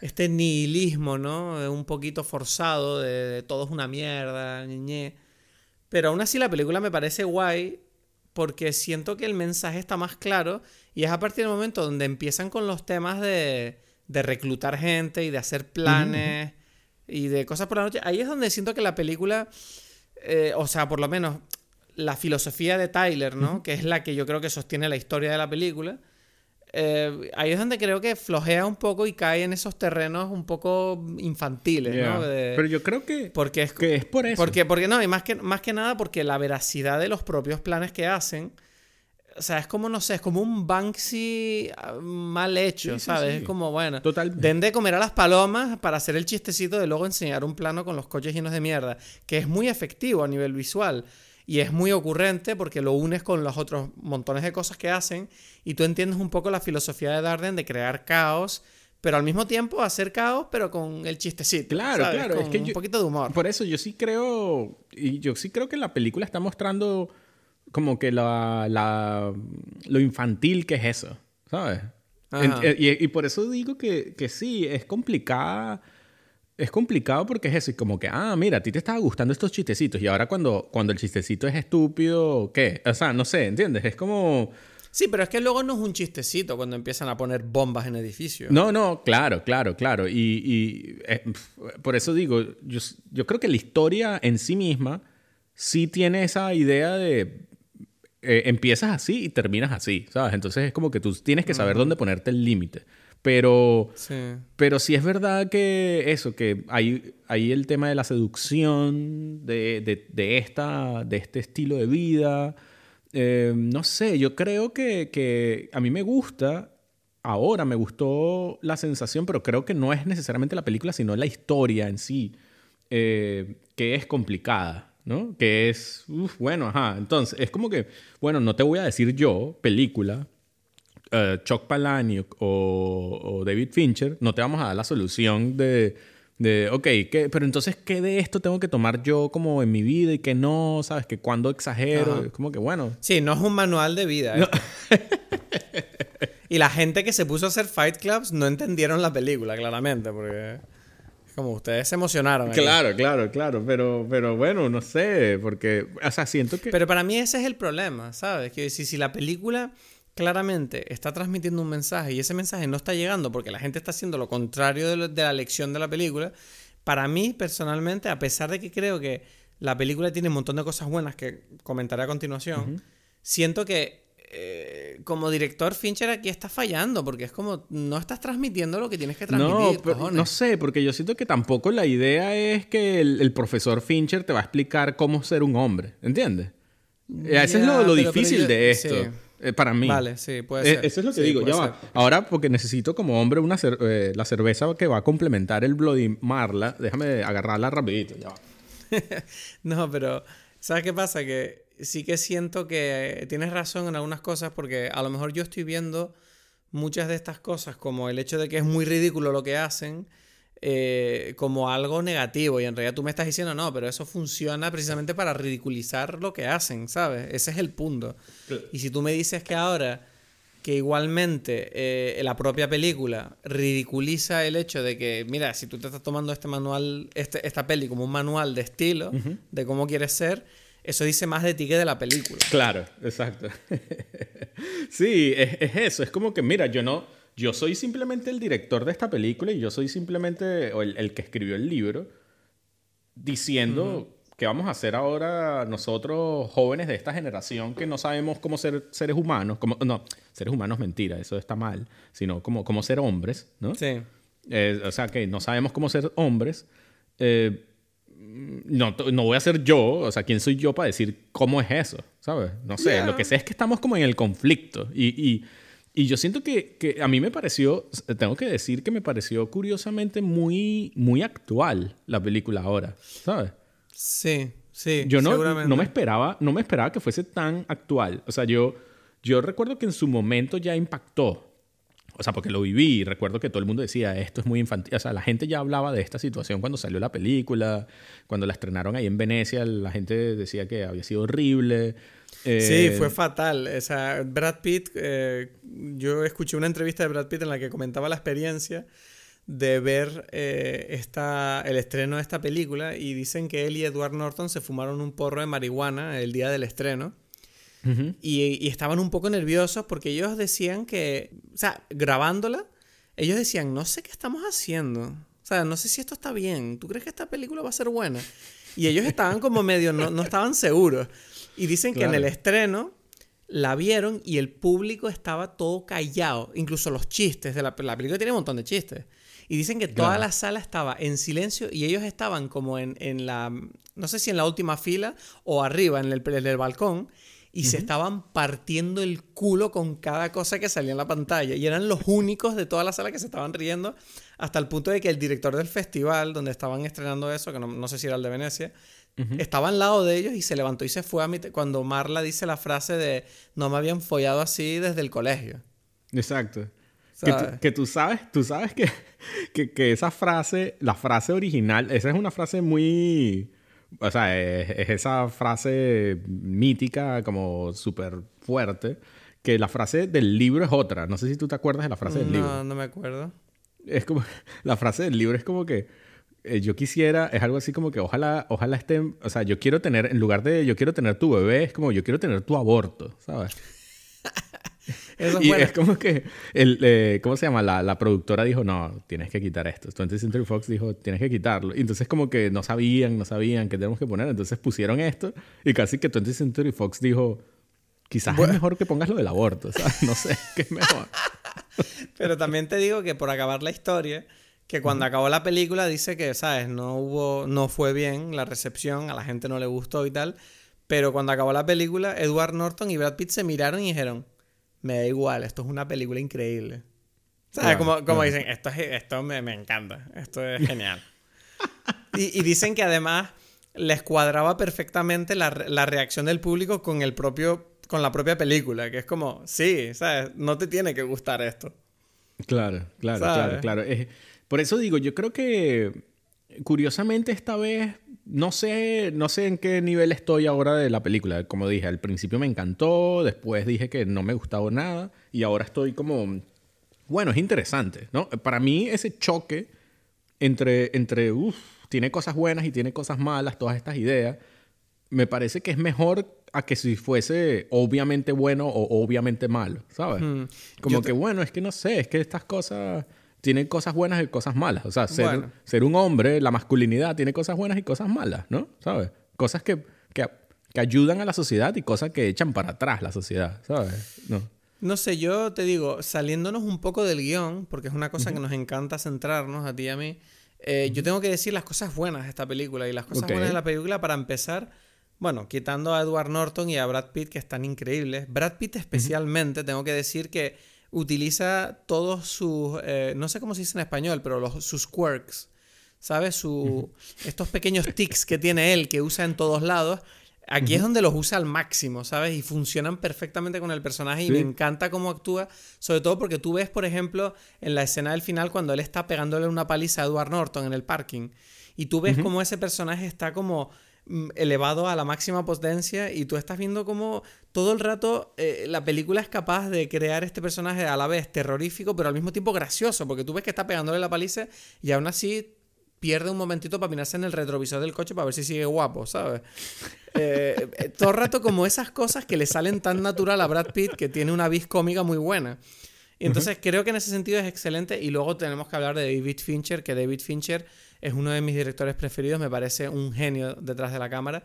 este nihilismo, ¿no? Un poquito forzado de, todo es una mierda, ñe, Pero aún así la película me parece guay porque siento que el mensaje está más claro y es a partir del momento donde empiezan con los temas de, de reclutar gente y de hacer planes y de cosas por la noche. Ahí es donde siento que la película eh, o sea, por lo menos la filosofía de Tyler, ¿no? Que es la que yo creo que sostiene la historia de la película. Eh, ahí es donde creo que flojea un poco y cae en esos terrenos un poco infantiles, ¿no? Pero yo creo que, porque es, que es por eso. Porque, porque no, y más que, más que nada porque la veracidad de los propios planes que hacen o sea, es como, no sé, es como un Banksy ah, mal hecho, ¿sabes? Es como, bueno, Totalmente. den de comer a las palomas para hacer el chistecito de luego enseñar un plano con los coches llenos de mierda, que es muy efectivo a nivel visual y es muy ocurrente porque lo unes con los otros montones de cosas que hacen y tú entiendes un poco la filosofía de Darden de crear caos pero al mismo tiempo hacer caos, pero con el chistecito. Claro, claro. es que un poquito de humor. Por eso yo sí creo, y yo sí creo que la película está mostrando como que la, la, lo infantil que es eso, ¿sabes? Eh, y, por eso digo que, que, sí, es complicada. Es complicado porque es eso, y como que, ah, mira, a ti te estaba gustando estos chistecitos y ahora cuando, cuando el chistecito es estúpido, ¿qué? O sea, no sé, ¿entiendes? Es como... Sí, pero es que luego no es un chistecito cuando empiezan a poner bombas en edificios. No, no, claro, claro, claro. Y, y eh, por eso digo, yo, yo creo que la historia en sí misma sí tiene esa idea de eh, empiezas así y terminas así, ¿sabes? Entonces es como que tú tienes que saber dónde ponerte el límite. Pero sí. pero sí es verdad que eso, que hay, hay el tema de la seducción, de, de, esta, de este estilo de vida. Eh, no sé, yo creo que, que a mí me gusta, ahora me gustó la sensación, pero creo que no es necesariamente la película, sino la historia en sí, eh, que es complicada. ¿No? Que es, bueno, ajá. Entonces, es como que, bueno, no te voy a decir yo, película, uh, Chuck Palahniuk o, David Fincher, no te vamos a dar la solución de, de ok, ¿qué, pero entonces, ¿qué de esto tengo que tomar yo como en mi vida y qué no? ¿Sabes? Que cuando exagero, es como que, bueno. Sí, no es un manual de vida. y la gente que se puso a hacer Fight Clubs no entendieron la película, claramente, porque... Como ustedes se emocionaron. Claro, claro, claro. Pero, pero bueno, no sé, porque, o sea, siento que... Pero para mí ese es el problema, ¿sabes? Que si, si la película claramente está transmitiendo un mensaje y ese mensaje no está llegando porque la gente está haciendo lo contrario de, la lección de la película, para mí personalmente, a pesar de que creo que la película tiene un montón de cosas buenas que comentaré a continuación, siento que eh, como director Fincher aquí está fallando porque es como no estás transmitiendo lo que tienes que transmitir. No, no sé, porque yo siento que tampoco la idea es que el, profesor Fincher te va a explicar cómo ser un hombre, ¿entiendes? Ese es lo, difícil de esto. Eh, para mí. Vale, sí, puede eh, ser. eso es lo que digo. Ya va. Ahora, porque necesito como hombre una la cerveza que va a complementar el Bloody Marla. Déjame agarrarla rapidito. Ya va. no, pero ¿sabes qué pasa? Que sí que siento que tienes razón en algunas cosas porque a lo mejor yo estoy viendo muchas de estas cosas como el hecho de que es muy ridículo lo que hacen. Eh, como algo negativo y en realidad tú me estás diciendo no, pero eso funciona precisamente para ridiculizar lo que hacen, ¿sabes? Ese es el punto. Y si tú me dices que ahora que igualmente eh, la propia película ridiculiza el hecho de que, mira, si tú te estás tomando este manual, este, esta peli como un manual de estilo, de cómo quieres ser, eso dice más de ti que de la película. Claro, exacto. sí, es, eso. Es como que, mira, yo no. Yo soy simplemente el director de esta película y yo soy simplemente el, que escribió el libro diciendo que vamos a hacer ahora nosotros jóvenes de esta generación que no sabemos cómo ser seres humanos, como, no, seres humanos mentira, eso está mal, sino como, cómo ser hombres, ¿no? Sí. Eh, o sea, que no sabemos cómo ser hombres. Eh, no, no voy a ser yo, o sea, ¿quién soy yo para decir cómo es eso? ¿Sabes? No sé, lo que sé es que estamos como en el conflicto y, y, y yo siento que, que, a mí me pareció, tengo que decir que me pareció curiosamente muy, muy actual la película ahora, ¿sabes? Sí, sí. Yo no, no, me esperaba, no me esperaba que fuese tan actual. O sea, yo, yo recuerdo que en su momento ya impactó. O sea, porque lo viví y recuerdo que todo el mundo decía, esto es muy infantil. O sea, la gente ya hablaba de esta situación cuando salió la película, cuando la estrenaron ahí en Venecia, la gente decía que había sido horrible. sí, eh, fue fatal. O sea, Brad Pitt, eh, yo escuché una entrevista de Brad Pitt en la que comentaba la experiencia de ver eh, esta, el estreno de esta película y dicen que él y Edward Norton se fumaron un porro de marihuana el día del estreno. Y, estaban un poco nerviosos porque ellos decían que, o sea, grabándola, ellos decían, no sé qué estamos haciendo. O sea, no sé si esto está bien. ¿Tú crees que esta película va a ser buena? Y ellos estaban como medio, no, no estaban seguros. Y dicen que en el estreno la vieron y el público estaba todo callado. Incluso los chistes de la, la película tiene un montón de chistes. Y dicen que toda la sala estaba en silencio y ellos estaban como en, en, la, no sé si en la última fila o arriba, en el, en el balcón, y se estaban partiendo el culo con cada cosa que salía en la pantalla. Y eran los únicos de toda la sala que se estaban riendo, hasta el punto de que el director del festival, donde estaban estrenando eso, que no, no sé si era el de Venecia, estaba al lado de ellos y se levantó y se fue a mí cuando Marla dice la frase de no me habían follado así desde el colegio. Exacto. Que tú, sabes, tú sabes que, que, esa frase, la frase original, esa es una frase muy... O sea, es, esa frase mítica, como súper fuerte, que la frase del libro es otra. No sé si tú te acuerdas de la frase del libro. No, no me acuerdo. Es como, la frase del libro es como que eh, yo quisiera, es algo así como que ojalá, ojalá estén, o sea, yo quiero tener, en lugar de yo quiero tener tu bebé, es como yo quiero tener tu aborto, ¿sabes? Y es como que, el, eh, ¿cómo se llama? La, la, productora dijo, no, tienes que quitar esto. 20th Century Fox dijo, tienes que quitarlo. Y entonces como que no sabían, no sabían qué tenemos que poner. Entonces pusieron esto y casi que 20th Century Fox dijo, quizás es mejor que pongas lo del aborto, ¿sabes? No sé, qué es mejor. Pero también te digo que por acabar la historia, que cuando acabó la película dice que, ¿sabes? No hubo, no fue bien la recepción, a la gente no le gustó y tal. Pero cuando acabó la película, Edward Norton y Brad Pitt se miraron y dijeron, me da igual, esto es una película increíble. ¿Sabes? como, como dicen, esto, es, esto me, me, encanta, esto es genial. y, y, dicen que además les cuadraba perfectamente la, la, reacción del público con el propio con la propia película, que es como, sí, ¿sabes? No te tiene que gustar esto. Claro, claro, claro, claro. por eso digo, yo creo que curiosamente esta vez no sé, no sé en qué nivel estoy ahora de la película. Como dije, al principio me encantó, después dije que no me gustaba nada y ahora estoy como, bueno, es interesante, ¿no? Para mí ese choque entre, entre uff, tiene cosas buenas y tiene cosas malas, todas estas ideas, me parece que es mejor a que si fuese obviamente bueno o obviamente malo, ¿sabes? Como que, bueno, es que no sé, es que estas cosas tiene cosas buenas y cosas malas. O sea, ser, ser un hombre, la masculinidad, tiene cosas buenas y cosas malas, ¿no? ¿Sabes? Cosas que, que, que, ayudan a la sociedad y cosas que echan para atrás la sociedad, ¿sabes? No. No sé, yo te digo, saliéndonos un poco del guion, porque es una cosa que nos encanta centrarnos a ti y a mí, eh, yo tengo que decir las cosas buenas de esta película. Y las cosas buenas de la película, para empezar, bueno, quitando a Edward Norton y a Brad Pitt, que están increíbles. Brad Pitt especialmente, tengo que decir que utiliza todos sus, eh, no sé cómo se dice en español, pero los, sus quirks, ¿sabes? Su, estos pequeños tics que tiene él, que usa en todos lados. Aquí es donde los usa al máximo, ¿sabes? Y funcionan perfectamente con el personaje y me encanta cómo actúa, sobre todo porque tú ves, por ejemplo, en la escena del final cuando él está pegándole una paliza a Edward Norton en el parking y tú ves cómo ese personaje está como elevado a la máxima potencia y tú estás viendo cómo todo el rato eh, la película es capaz de crear este personaje a la vez terrorífico, pero al mismo tiempo gracioso, porque tú ves que está pegándole la paliza y aún así pierde un momentito para mirarse en el retrovisor del coche para ver si sigue guapo, ¿sabes? Eh, eh, todo el rato como esas cosas que le salen tan natural a Brad Pitt que tiene una vis cómica muy buena. Y entonces creo que en ese sentido es excelente. Y luego tenemos que hablar de David Fincher, que David Fincher es uno de mis directores preferidos, me parece un genio detrás de la cámara.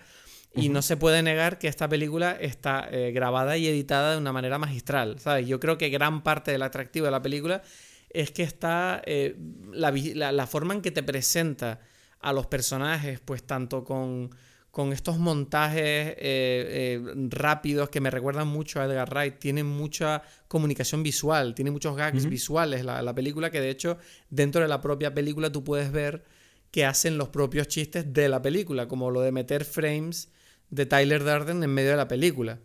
Y no se puede negar que esta película está eh, grabada y editada de una manera magistral, ¿sabes? Yo creo que gran parte del atractivo de la película es que está eh, la, forma en que te presenta a los personajes, pues tanto con, con estos montajes eh, eh, rápidos que me recuerdan mucho a Edgar Wright, tiene mucha comunicación visual, tiene muchos gags visuales la, la, película, que de hecho dentro de la propia película tú puedes ver que hacen los propios chistes de la película, como lo de meter frames de Tyler Durden en medio de la película.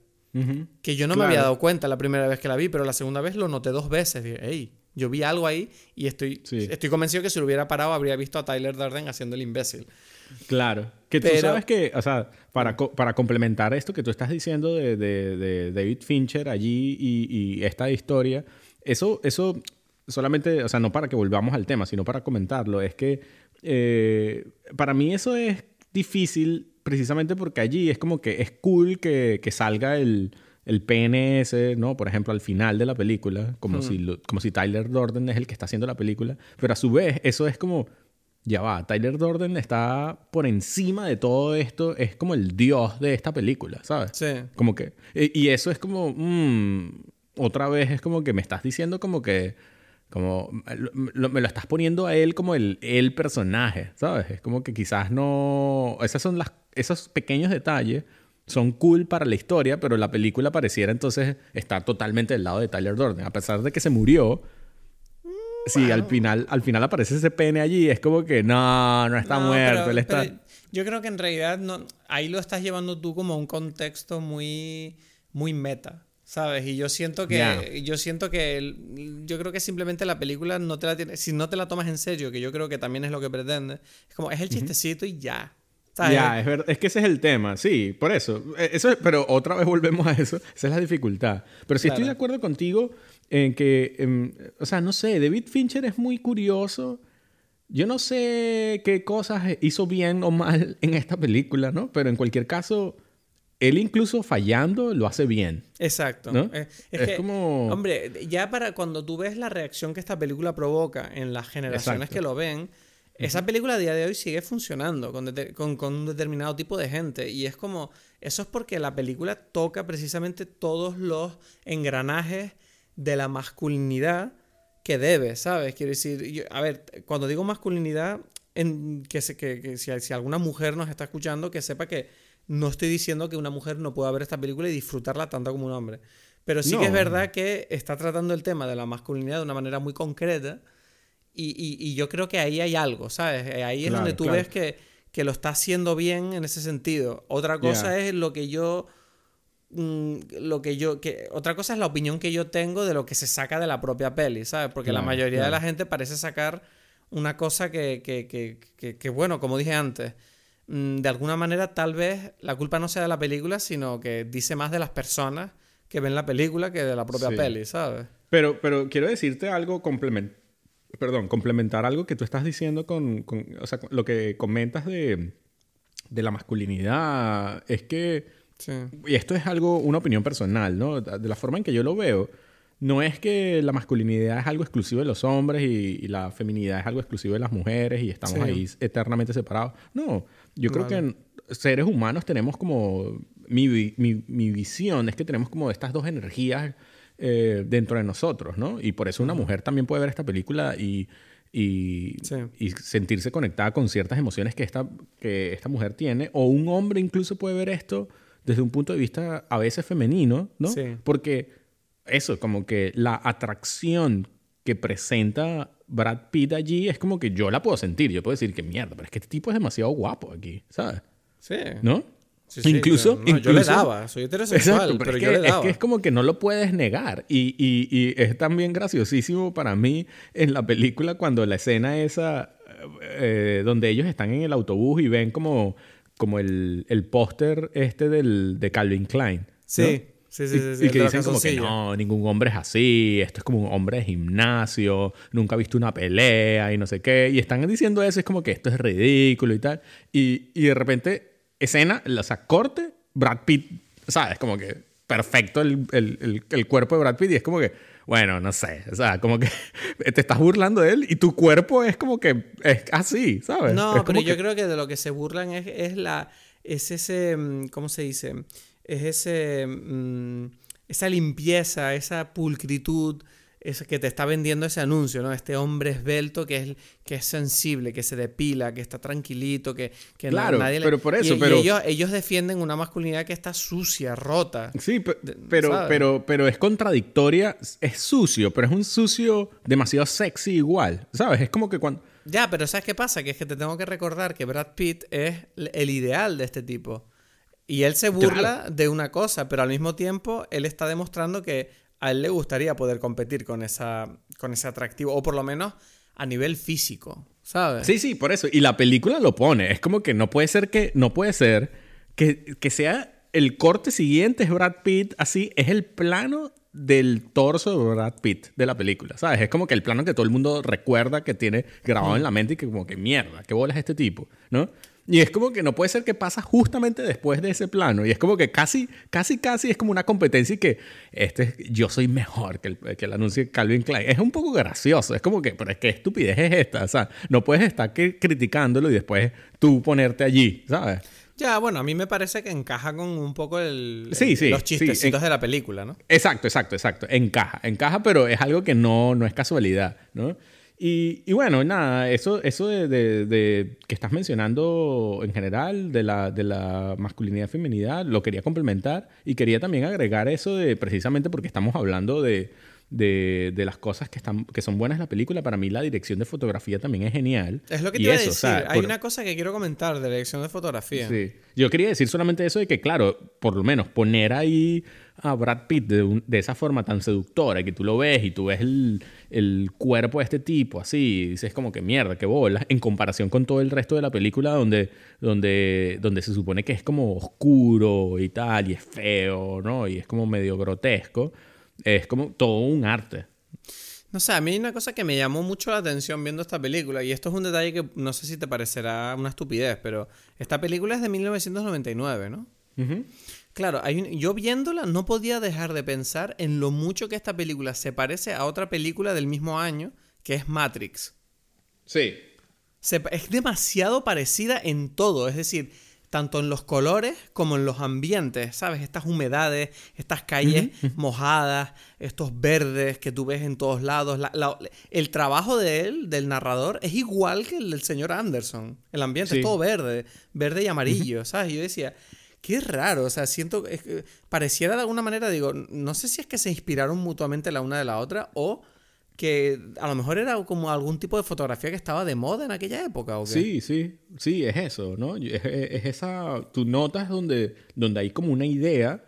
Que yo no me había dado cuenta la primera vez que la vi, pero la segunda vez lo noté dos veces. Dije, hey, yo vi algo ahí y estoy, estoy convencido que si lo hubiera parado habría visto a Tyler Durden haciendo el imbécil. Claro. Que tú sabes que, o sea, para, para complementar esto que tú estás diciendo de, de, David Fincher allí y, esta historia, eso, eso solamente, o sea, no para que volvamos al tema, sino para comentarlo, es que eh, para mí eso es difícil precisamente porque allí es como que es cool que, que salga el el PNS, ¿no? Por ejemplo, al final de la película, como, hmm. si, como si Tyler Dorden es el que está haciendo la película, pero a su vez eso es como, ya va, Tyler Dorden está por encima de todo esto, es como el dios de esta película, ¿sabes? Sí. Como que, y eso es como, mmm, otra vez es como que me estás diciendo como que, como, me lo estás poniendo a él como el, el personaje, ¿sabes? Es como que quizás no, esas son las, esos pequeños detalles son cool para la historia, pero la película pareciera entonces estar totalmente del lado de Tyler Durden. A pesar de que se murió, sí, al final, al final aparece ese pene allí, es como que no, no está muerto, él está... yo creo que en realidad no, ahí lo estás llevando tú como a un contexto muy, muy meta. ¿Sabes? Y yo siento que. Yo siento que. yo creo que simplemente la película no te la tiene. Si no te la tomas en serio, que yo creo que también es lo que pretende. Es como, es el chistecito y ya. Ya, es, verdad, es que ese es el tema, sí, por eso. E, eso pero otra vez volvemos a eso, esa es la dificultad. Pero sí estoy de acuerdo contigo en que, em, o sea, no sé, David Fincher es muy curioso. Yo no sé qué cosas hizo bien o mal en esta película, ¿no? Pero en cualquier caso, él incluso fallando lo hace bien. Exacto. ¿no? Eh, es, como... Hombre, ya para cuando tú ves la reacción que esta película provoca en las generaciones que lo ven, esa película a día de hoy sigue funcionando con, con, un determinado tipo de gente. Y es como, eso es porque la película toca precisamente todos los engranajes de la masculinidad que debe, ¿sabes? Quiero decir, a ver, cuando digo masculinidad, en, que, que, que si, si, alguna mujer nos está escuchando, que sepa que no estoy diciendo que una mujer no pueda ver esta película y disfrutarla tanto como un hombre. Pero sí que es verdad que está tratando el tema de la masculinidad de una manera muy concreta y, yo creo que ahí hay algo, ¿sabes? Eh, ahí es donde tú ves que, lo está haciendo bien en ese sentido. Otra cosa es lo que yo. Mm, lo que yo. Que, otra cosa es la opinión que yo tengo de lo que se saca de la propia peli, ¿sabes? Porque la mayoría de la gente parece sacar una cosa que, que, bueno, como dije antes, de alguna manera tal vez la culpa no sea de la película, sino que dice más de las personas que ven la película que de la propia peli, ¿sabes? Pero, pero quiero decirte algo complementario perdón, complementar algo que tú estás diciendo con, o sea, lo que comentas de, de la masculinidad, es que, y esto es algo, una opinión personal, ¿no? De la forma en que yo lo veo, no es que la masculinidad es algo exclusivo de los hombres y, la feminidad es algo exclusivo de las mujeres y estamos ahí eternamente separados. No, yo creo que seres humanos tenemos como, mi, mi, mi visión es que tenemos como estas dos energías eh, dentro de nosotros, ¿no? Y por eso una mujer también puede ver esta película y, y, sentirse conectada con ciertas emociones que esta, que esta mujer tiene, o un hombre incluso puede ver esto desde un punto de vista a veces femenino, ¿no? Porque eso, como que la atracción que presenta Brad Pitt allí es como que yo la puedo sentir, yo puedo decir que mierda, pero es que este tipo es demasiado guapo aquí, ¿sabes? Sí. ¿No? incluso, yo le daba, soy heterosexual, pero, yo le daba. Es que es como que no lo puedes negar. Y, y, y, es también graciosísimo para mí en la película cuando la escena esa, eh, donde ellos están en el autobús y ven como como el, el póster este del, de Calvin Klein. Sí. Sí, sí, sí, y, que dicen como que no, ningún hombre es así, esto es como un hombre de gimnasio, nunca ha visto una pelea y no sé qué. Y están diciendo eso, es como que esto es ridículo y tal. Y, y de repente, escena, o sea, corte, Brad Pitt, ¿sabes? Como que perfecto el, el, el, cuerpo de Brad Pitt y es como que, bueno, no sé, o sea, como que te estás burlando de él y tu cuerpo es como que es así, ¿sabes? No, pero yo creo que de lo que se burlan es, es la, es ese, mm, ¿cómo se dice? Es ese, mm, esa limpieza, esa pulcritud es que te está vendiendo ese anuncio, ¿no? Este hombre esbelto que es, que es sensible, que se depila, que está tranquilito, que, que claro, nadie le... pero por eso, pero... ellos, ellos, defienden una masculinidad que está sucia, rota. Sí, pero, pero, pero, es contradictoria, es sucio, pero es un sucio demasiado sexy igual, ¿sabes? Es como que cuando... Ya, pero ¿sabes qué pasa? Que es que te tengo que recordar que Brad Pitt es el ideal de este tipo. Y él se burla de una cosa, pero al mismo tiempo él está demostrando que a él le gustaría poder competir con, esa, con ese atractivo, o por lo menos a nivel físico, ¿sabes? Sí, sí, por eso. Y la película lo pone. Es como que no puede ser que, no puede ser que, que sea el corte siguiente es Brad Pitt, así, es el plano del torso de Brad Pitt de la película, ¿sabes? Es como que el plano que todo el mundo recuerda que tiene grabado en la mente y que como que mierda, qué bola es este tipo, ¿no? Y es como que no puede ser que pasa justamente después de ese plano. Y es como que casi, casi, casi es como una competencia y que este, yo soy mejor que el, que el anuncio de Calvin Klein. Es un poco gracioso. Es como que, pero es que estupidez es esta. O sea, no puedes estar criticándolo y después tú ponerte allí, ¿sabes? Ya, bueno, a mí me parece que encaja con un poco el, los chistecitos de la película, ¿no? Exacto, exacto, exacto. Encaja, encaja, pero es algo que no, no es casualidad, ¿no? Y, bueno, nada, eso, eso de, que estás mencionando en general, de la, de la masculinidad y feminidad, lo quería complementar y quería también agregar eso de precisamente porque estamos hablando de, de, las cosas que, están, que son buenas en la película, para mí la dirección de fotografía también es genial. Es lo que te iba a decir. Hay una cosa que quiero comentar de la dirección de fotografía. Sí. Yo quería decir solamente eso de que, claro, por lo menos poner ahí a Brad Pitt de, de esa forma tan seductora, que tú lo ves y tú ves el el cuerpo de este tipo, así, dices como que mierda, qué bola, en comparación con todo el resto de la película donde, donde, donde se supone que es como oscuro y tal, y es feo, ¿no? Y es como medio grotesco, es como todo un arte. No sé, a mí hay una cosa que me llamó mucho la atención viendo esta película, y esto es un detalle que no sé si te parecerá una estupidez, pero esta película es de 1999, ¿no? Claro, yo viéndola no podía dejar de pensar en lo mucho que esta película se parece a otra película del mismo año, que es Matrix. Sí. es demasiado parecida en todo, es decir, tanto en los colores como en los ambientes, ¿sabes? Estas humedades, estas calles mojadas, estos verdes que tú ves en todos lados. el trabajo de él, del narrador, es igual que el del señor Anderson. El ambiente es todo verde, verde y amarillo, ¿sabes? yo decía, Qué raro, o sea, siento, que pareciera de alguna manera, digo, no sé si es que se inspiraron mutuamente la una de la otra o que a lo mejor era como algún tipo de fotografía que estaba de moda en aquella época. ¿o? Sí, sí, sí, es eso, ¿no? Es, esa, tú notas donde, donde hay como una idea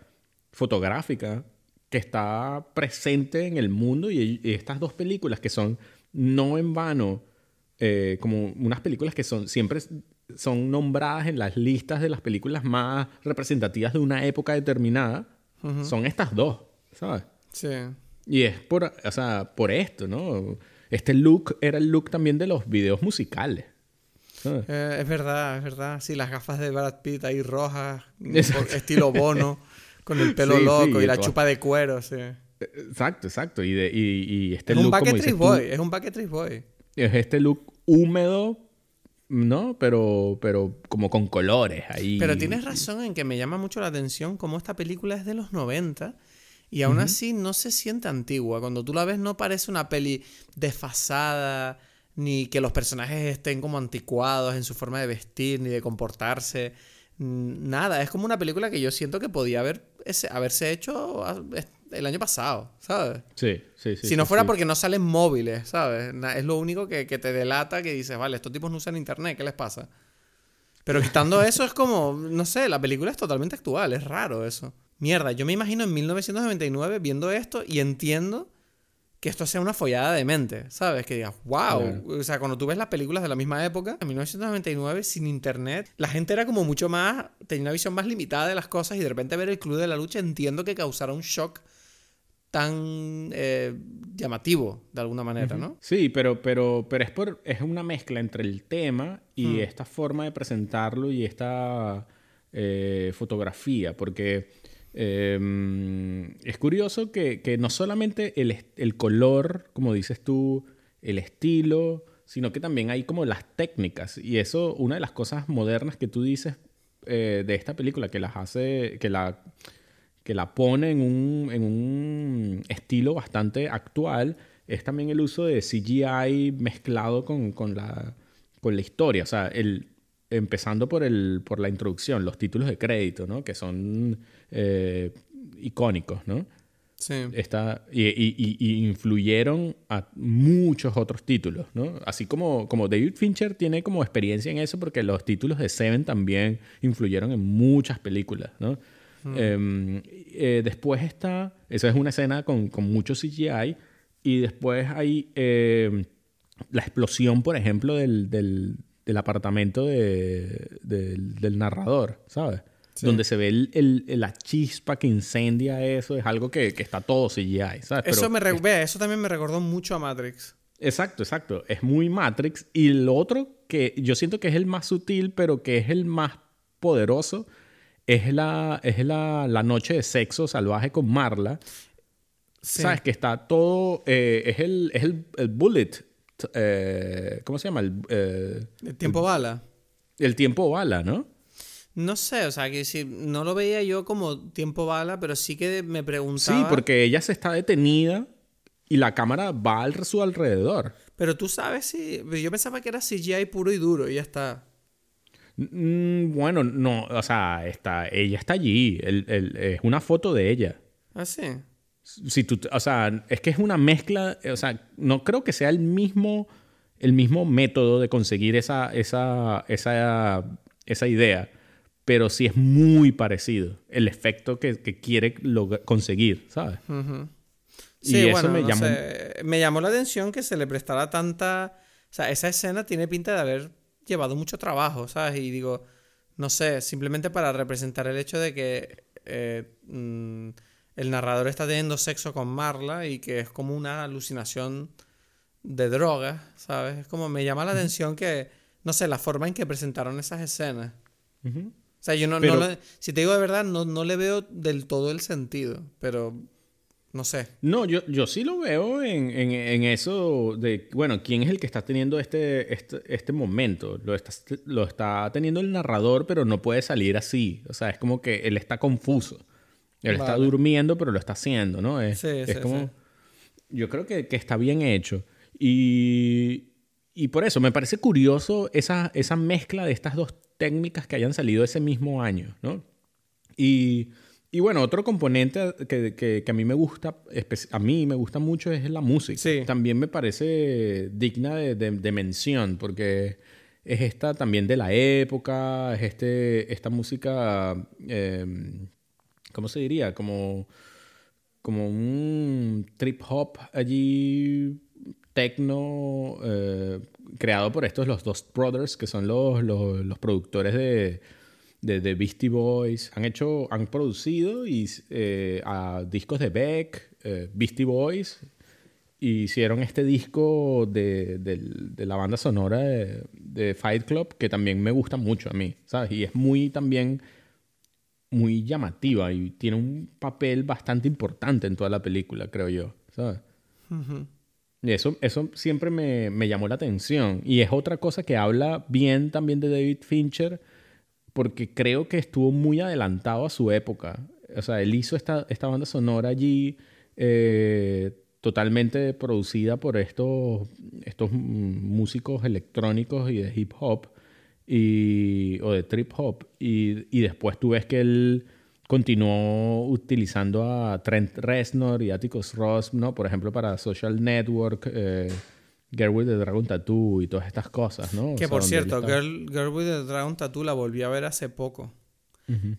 fotográfica que está presente en el mundo y, estas dos películas que son no en vano eh, como unas películas que son siempre son nombradas en las listas de las películas más representativas de una época determinada, son estas dos, ¿sabes? Sí. Y es por, o sea, por esto, ¿no? Este look era el look también de los videos musicales. Eh, es verdad, es verdad. Sí, las gafas de Brad Pitt ahí rojas, estilo bono, con el pelo loco y la chupa de cuero, sí. Exacto, exacto. Y, de, y, este es look. Un como boy, es un bucket boy. Es este look húmedo, ¿no? Pero, pero como con colores ahí. Pero tienes razón en que me llama mucho la atención cómo esta película es de los 90 y aún así no se siente antigua. Cuando tú la ves no parece una peli desfasada, ni que los personajes estén como anticuados en su forma de vestir, ni de comportarse. Nada, es como una película que yo siento que podía haber, haberse hecho el año pasado, ¿sabes? Sí, sí, sí. Si no fuera porque no salen móviles, ¿sabes? Es lo único que, te delata que dices, vale, estos tipos no usan internet, ¿qué les pasa? Pero quitando eso es como, no sé, la película es totalmente actual, es raro eso. Mierda, yo me imagino en 1999 viendo esto y entiendo que esto sea una follada de mente, ¿sabes? Que digas, wow. O sea, cuando tú ves las películas de la misma época, en 1999, sin internet, la gente era como mucho más, tenía una visión más limitada de las cosas y de repente ver el Club de la Lucha entiendo que causara un shock tan eh, llamativo de alguna manera, ¿no? Sí, pero, pero, pero es, por, es una mezcla entre el tema y hmm. esta forma de presentarlo y esta eh, fotografía, porque Em, es curioso que, no solamente el, color, como dices tú, el estilo, sino que también hay como las técnicas. Y eso, una de las cosas modernas que tú dices eh, de esta película, que las hace, que la, que la pone en un, en un estilo bastante actual, es también el uso de CGI mezclado con, con, la, con la historia. O sea, el, empezando por, el, por la introducción, los títulos de crédito, ¿no? Que son eh, icónicos, ¿no? Sí. y, influyeron a muchos otros títulos, ¿no? Así como, como David Fincher tiene como experiencia en eso porque los títulos de Seven también influyeron en muchas películas, ¿no? Hmm. Em, eh, después está, esa es una escena con, con mucho CGI y después hay em, la explosión, por ejemplo, del, del, del apartamento de, del narrador, ¿sabes? Donde se ve el, la chispa que incendia eso, es algo que, está todo CGI, ¿sabes? Eso, me eso también me recordó mucho a Matrix. Exacto, exacto. Es muy Matrix. Y lo otro que yo siento que es el más sutil, pero que es el más poderoso, es la, es la, noche de sexo salvaje con Marla. ¿Sabes? Que está todo. Eh, es el, es el, bullet. Eh, ¿Cómo se llama? El, eh, el tiempo bala. El tiempo bala, ¿no? No sé, o sea, que si no lo veía yo como tiempo bala, pero sí que me preguntaba. Sí, porque ella se está detenida y la cámara va a su alrededor. Pero tú sabes si. Yo pensaba que era CGI puro y duro y ya está. Mm, bueno, no, o sea, está, ella está allí. es una foto de ella. Ah, sí. Si tú, o sea, es que es una mezcla. O sea, no creo que sea el mismo, el mismo método de conseguir esa, esa, esa, esa idea pero sí es muy parecido el efecto que, quiere conseguir, ¿sabes? Sí, bueno, me, llamó... me llamó la atención que se le prestara tanta... O sea, esa escena tiene pinta de haber llevado mucho trabajo, ¿sabes? Y digo, no sé, simplemente para representar el hecho de que eh, mm, el narrador está teniendo sexo con Marla y que es como una alucinación de droga, ¿sabes? Es como me llama la atención que, no sé, la forma en que presentaron esas escenas. O sea, yo no, si te digo de verdad, no, no le veo del todo el sentido, pero no sé. No, yo, yo sí lo veo en, en, eso de, bueno, ¿quién es el que está teniendo este, este, este momento? Lo está, lo está teniendo el narrador, pero no puede salir así. O sea, es como que él está confuso. Él está durmiendo, pero lo está haciendo, ¿no? Es, sí, es como... Yo creo que, que, está bien hecho. Y, y por eso me parece curioso esa, esa mezcla de estas dos técnicas que hayan salido ese mismo año, ¿no? Y, y bueno, otro componente que, que, a mí me gusta, a mí me gusta mucho es la música. Sí. También me parece digna de, de, mención porque es esta también de la época, es este, esta música, em, ¿cómo se diría? Como, como un trip hop allí, techno, eh, creado por estos, los dos brothers, que son los, los, productores de, de, Beastie Boys. Han hecho, han producido y, eh, a discos de Beck, eh, Beastie Boys. Y hicieron este disco de, de la banda sonora de, Fight Club, que también me gusta mucho a mí, ¿sabes? Y es muy también muy llamativa y tiene un papel bastante importante en toda la película, creo yo, ¿sabes? Y eso, eso siempre me, me, llamó la atención. Y es otra cosa que habla bien también de David Fincher, porque creo que estuvo muy adelantado a su época. O sea, él hizo esta, esta banda sonora allí eh, totalmente producida por estos, estos músicos electrónicos y de hip hop y, o de trip hop. Y, y después tú ves que él continuó utilizando a Trent Reznor y Atticus Ross, ¿no? Por ejemplo, para Social Network, eh, Girl with the Dragon Tattoo y todas estas cosas, ¿no? Que por cierto, Girl, Girl, with the Dragon Tattoo la volví a ver hace poco.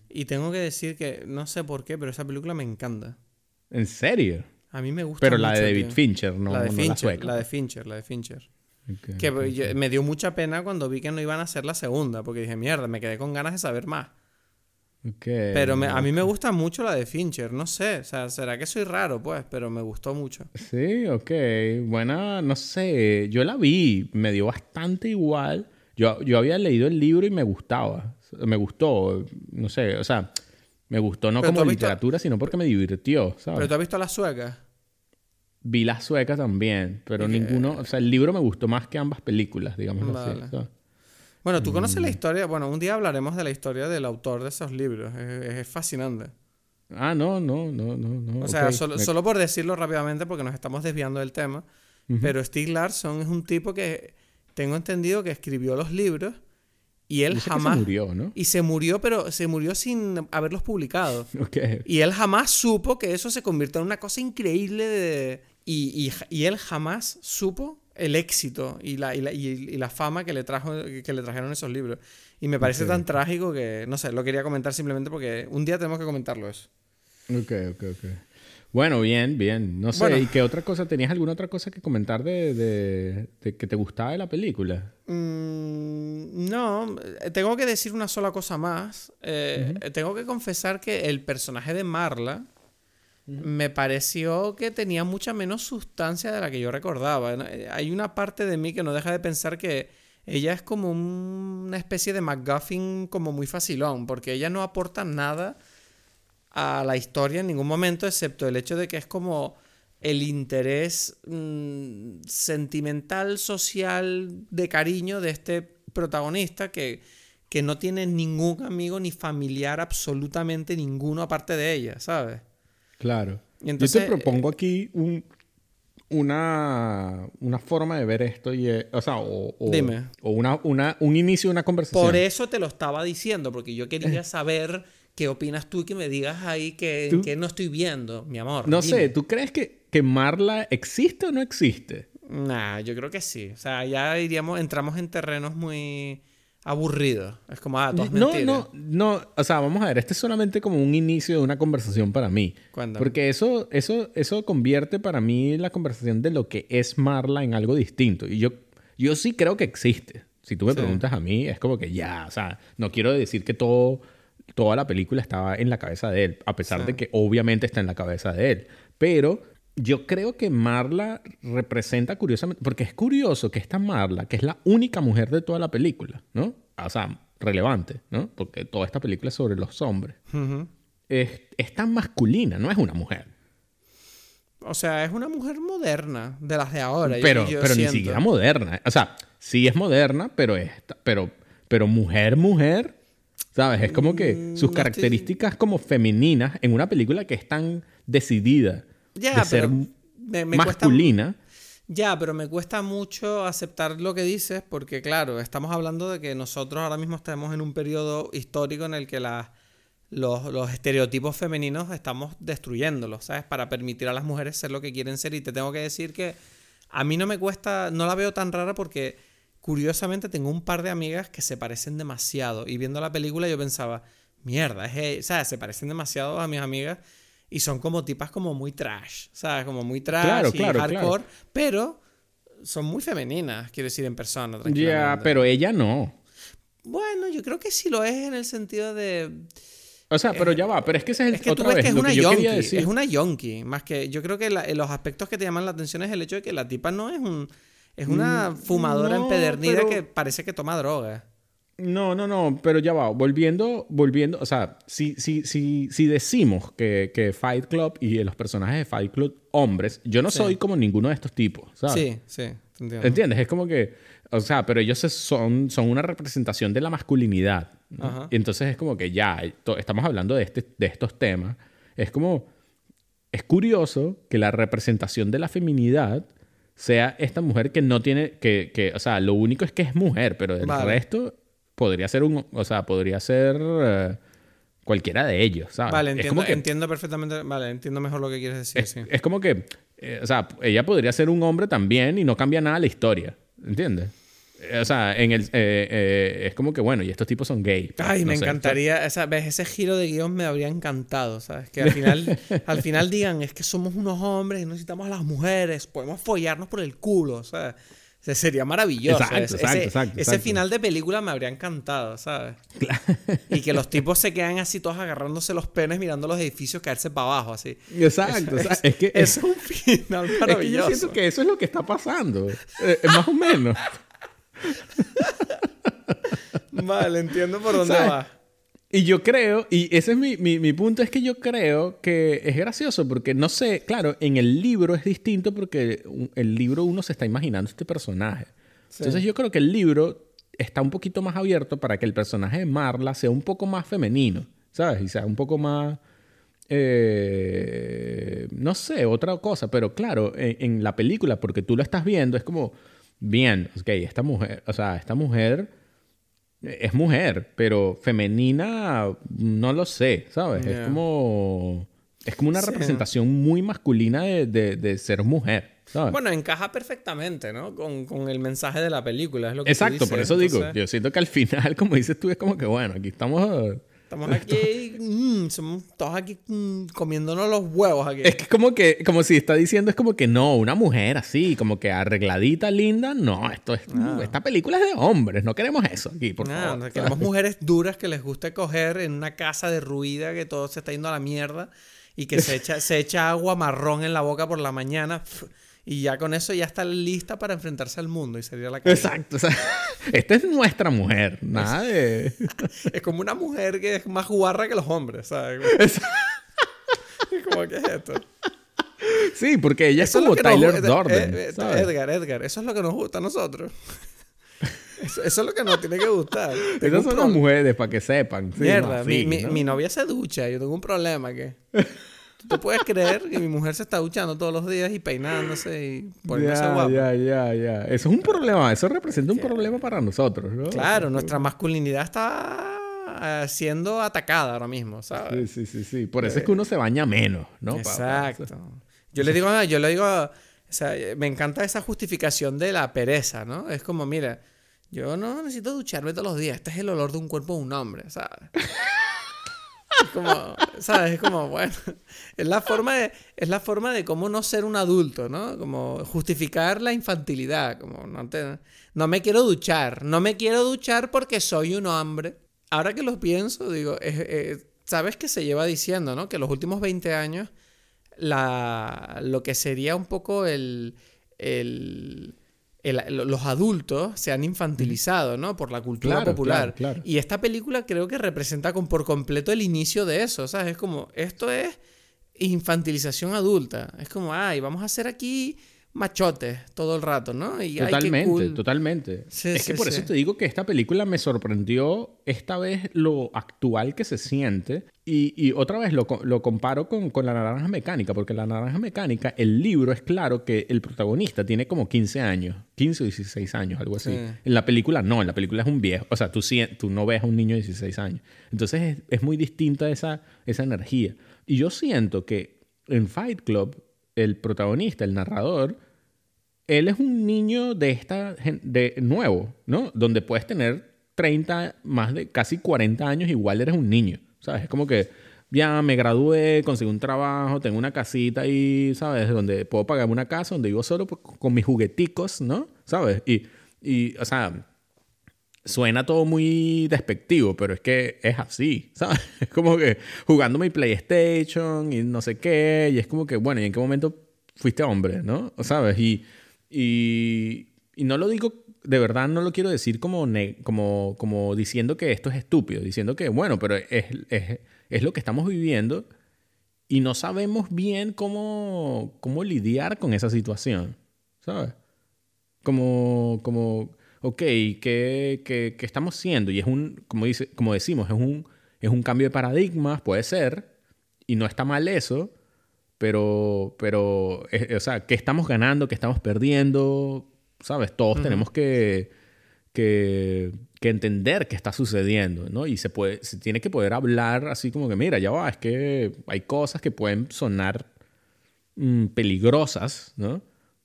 Y tengo que decir que no sé por qué, pero esa película me encanta. ¿En serio? A mí me gusta Pero la de David tío. Fincher, no la de no Fincher, sueca. la de Fincher, la de Fincher. Que yo- me dio mucha pena cuando vi que no iban a hacer la segunda, porque dije, mierda, me quedé con ganas de saber más. Pero me- a mí me gusta mucho la de Fincher, no sé, o sea, será que soy raro, pues, pero me gustó mucho. Sí, ok. Buena, no sé. Yo la vi, me dio bastante igual. Yo, yo había leído el libro y me gustaba. Me gustó, no sé, o sea, me gustó no Pero como visto- literatura, sino porque me divirtió, ¿sabes? Pero tú has visto las suecas. Vi las suecas también, pero ninguno, o sea, el libro me gustó más que ambas películas, digamos Vale. así. ¿sabes? Bueno, tú conoces Mm. la historia, bueno, un día hablaremos de la historia del autor de esos libros, es, es fascinante. Ah, no, no, no, no, no. O sea, ok. solo, Me- solo por decirlo rápidamente, porque nos estamos desviando del tema, Ujú. pero Stieg Larsson es un tipo que tengo entendido que escribió los libros y él Dice jamás... se murió, ¿no? Y se murió, pero se murió sin haberlos publicado. Ok. Y él jamás supo que eso se convirtió en una cosa increíble de... Y, y, y él jamás supo el éxito y la, y la, y- y la fama que le, trajo, que le trajeron esos libros. Y me parece tan trágico que, no sé, lo quería comentar simplemente porque un día tenemos que comentarlo eso. Ok, ok, ok. Bueno, bien, bien. No sé, Bueno. ¿y qué otra cosa? ¿Tenías alguna otra cosa que comentar de, de- de que te gustaba de la película? Mm, no, eh, tengo que decir una sola cosa más. Eh, Tengo que confesar que el personaje de Marla me pareció que tenía mucha menos sustancia de la que yo recordaba. Eh, Hay una parte de mí que no deja de pensar que ella es como un- una especie de McGuffin como muy facilón, porque ella no aporta nada a la historia en ningún momento, excepto el hecho de que es como el interés mm, sentimental, social, de cariño de este protagonista que, que no tiene ningún amigo ni familiar, absolutamente ninguno aparte de ella, ¿sabes? Claro. Y entonces, Yo te propongo aquí un, una, una forma de ver esto, y, es- o sea, o, o- Dime. o una, una, un inicio de una conversación. Por eso te lo estaba diciendo, porque yo quería saber qué opinas tú y que me digas ahí que, que no estoy viendo, mi amor. No dime. sé, ¿tú crees que, que Marla existe o no existe? Nah, yo creo que sí. O sea, ya iríamos, entramos en terrenos muy aburridos. Es como, ah, todo es No, mentira. no, no, o sea, vamos a ver, este es solamente como un inicio de una conversación para mí. Cuéntame. Porque eso, eso, eso convierte para mí la conversación de lo que es Marla en algo distinto. Y yo, yo sí creo que existe. Si tú me Sí. preguntas a mí, es como que ya, o sea, no quiero decir que todo, toda la película estaba en la cabeza de él, a pesar Sí. de que obviamente está en la cabeza de él. Pero yo creo que Marla representa curiosamente, porque es curioso que esta Marla, que es la única mujer de toda la película, ¿no? O sea, relevante, ¿no? Porque toda esta película es sobre los hombres. Es, es tan masculina, no es una mujer. O sea, es una mujer moderna, de las de ahora. yo- pero yo pero ni siquiera moderna. O sea, sí es moderna, pero, es, pero, pero mujer, mujer, ¿sabes? Es como que Mm, sus estoy- características como femeninas en una película que es tan decidida Ya, de ser pero me, me cuesta- masculina. Ya, pero me cuesta mucho aceptar lo que dices porque, claro, estamos hablando de que nosotros ahora mismo estamos en un periodo histórico en el que las- los, los estereotipos femeninos estamos destruyéndolos, ¿sabes? Para permitir a las mujeres ser lo que quieren ser. Y te tengo que decir que a mí no me cuesta, no la veo tan rara porque, curiosamente, tengo un par de amigas que se parecen demasiado. Y viendo la película yo pensaba, mierda, es, e-", ¿sabes? Se parecen demasiado a mis amigas. Y son como tipas como muy trash, ¿sabes? Como muy trash Claro, y claro, hardcore, pero son muy femeninas, quiero decir, en persona. Ya, pero ella no. Bueno, yo creo que sí lo es en el sentido de... O sea, pero ya va, pero es que ese es el Es que tú otra ves vez que es una que yonki, decir. es una yonki, más que... Yo creo que la- los aspectos que te llaman la atención es el hecho de que la tipa no es un... Es una fumadora Mm, no, empedernida pero- que parece que toma droga. No, no, no, pero ya va, volviendo, volviendo, o sea, si, si, si, si decimos que, que Fight Club y los personajes de Fight Club hombres, yo no Sí. soy como ninguno de estos tipos, ¿sabes? Sí, sí, te entiendo. ¿Entiendes? Es como que, o sea, pero ellos son, son una representación de la masculinidad. ¿no? Ajá. Y entonces es como que ya, estamos hablando de, este, de estos temas. Es como, es curioso que la representación de la feminidad sea esta mujer que no tiene, que, que o sea, lo único es que es mujer, pero del Vale. resto podría ser un, o sea, podría ser eh, cualquiera de ellos, ¿sabes? Vale, Es entiendo, como que- entiendo perfectamente, vale, entiendo mejor lo que quieres decir, es, sí. es como que, eh, o sea, ella podría ser un hombre también y no cambia nada la historia, ¿entiendes? o sea, en el, eh, eh, es como que bueno, y estos tipos son gay. Pues, Ay, me encantaría, esa, ¿ves? ese giro de guion me habría encantado, ¿sabes? Que al final, al final digan, es que somos unos hombres y necesitamos a las mujeres, podemos follarnos por el culo, ¿sabes? Sería maravilloso. Exacto, exacto, ese, final de película me habría encantado, ¿sabes? Y que los tipos se quedan así todos agarrándose los penes mirando los edificios caerse para abajo, así. Exacto, es, que es, un final maravilloso. Es que yo siento que eso es lo que está pasando, eh, más o menos. vale, entiendo por dónde va. Y yo creo, y ese es mi, mi, punto, es que yo creo que es gracioso porque no sé, claro, en el libro es distinto porque el libro uno se está imaginando este personaje. Entonces yo creo que el libro está un poquito más abierto para que el personaje de Marla sea un poco más femenino, ¿sabes? Y sea un poco más... Eh, no sé, otra cosa, pero claro, en, en, la película, porque tú lo estás viendo, es como, bien, ok, esta mujer, o sea, esta mujer es mujer, pero femenina no lo sé, ¿sabes? Es como... Es como una representación muy masculina de, ser mujer. ¿sabes? Bueno, encaja perfectamente, ¿no? Con, el mensaje de la película. Es lo que Exacto, por eso digo, yo siento que al final, como dices tú, es como que, bueno, aquí estamos Estamos aquí, mm, somos todos aquí mm, comiéndonos los huevos aquí. Es que como que, como si está diciendo, es como que no, una mujer así, como que arregladita, linda, no, esto es, ah. esta película es de hombres, no queremos eso aquí, por favor. queremos mujeres duras que les guste coger en una casa derruida que todo se está yendo a la mierda y que se echa, se echa agua marrón en la boca por la mañana. Y ya con eso ya está lista para enfrentarse al mundo y sería la casa. Exacto. O sea, esta es nuestra mujer. Nada de... es como una mujer que es más guarra que los hombres, ¿sabes? como, ¿qué es esto? Sí, porque ella es como Tyler Durden. Eh, eh, Edgar, Edgar, eso es lo que nos gusta a nosotros. Eso, es lo que nos tiene que gustar. Esas son las mujeres, para que sepan. Mierda, mi, mi, novia se ducha. Yo tengo un problema que... ¿Tú puedes creer que mi mujer se está duchando todos los días y peinándose y poniéndose ya, Ya, ya, ya. Eso es un problema. Eso representa un problema para nosotros, ¿no? Claro, nuestra masculinidad está eh, siendo atacada ahora mismo, ¿sabes? Sí, sí, sí, sí. Por eso es que uno se baña menos, ¿no? Exacto. Yo le digo, yo le digo, o sea, me encanta esa justificación de la pereza, ¿no? Es como, mira, yo no necesito ducharme todos los días. Este es el olor de un cuerpo de un hombre, ¿sabes? Es como, ¿sabes? Es como, bueno, es la forma de, es la forma de cómo no ser un adulto, ¿no? Como justificar la infantilidad, como no, no me quiero duchar, no me quiero duchar porque soy un hombre. Ahora que lo pienso, digo, ¿sabes qué se lleva diciendo, no? Que los últimos 20 años, la, lo que sería un poco el los adultos se han infantilizado, ¿no? Por la cultura popular. Y esta película creo que representa con, por completo el inicio de eso, ¿sabes? Es como, esto es infantilización adulta. Es como, ay, vamos a hacer aquí machotes todo el rato, ¿no? Y, totalmente, totalmente. es que por eso te digo que esta película me sorprendió esta vez lo actual que se siente. Y, otra vez lo, comparo con, con, La Naranja Mecánica, porque La Naranja Mecánica, el libro es claro que el protagonista tiene como 15 años, 15 o 16 años, algo así. En la película no, en la película es un viejo, o sea, tú, tú no ves a un niño de 16 años. Entonces es, es muy distinta esa, esa energía. Y yo siento que en Fight Club, el protagonista, el narrador, él es un niño de esta de nuevo, ¿no? Donde puedes tener 30, más de casi 40 años, igual eres un niño, ¿sabes? Es como que ya me gradué, conseguí un trabajo, tengo una casita ahí, ¿sabes? Donde puedo pagarme una casa, donde vivo solo con mis jugueticos, ¿no? ¿Sabes? Y, y, o sea, suena todo muy despectivo, pero es que es así, ¿sabes? Es como que jugando mi PlayStation y no sé qué, y es como que, bueno, ¿y en qué momento fuiste hombre, ¿no? ¿Sabes? Y y, no lo digo, de verdad no lo quiero decir como, como, como diciendo que esto es estúpido, diciendo que, bueno, pero es, es, es, lo que estamos viviendo y no sabemos bien cómo, cómo lidiar con esa situación, ¿sabes? Como, como ok, ¿qué, qué, qué estamos haciendo? Y es un, como, dice, como decimos, es un, es un cambio de paradigmas, puede ser, y no está mal eso, pero, pero o sea, ¿qué estamos ganando? ¿Qué estamos perdiendo? ¿Sabes? Todos tenemos que, que, que, entender qué está sucediendo, ¿no? Y se, puede, se tiene que poder hablar así como que, mira, ya va, es que hay cosas que pueden sonar mm, peligrosas, ¿no?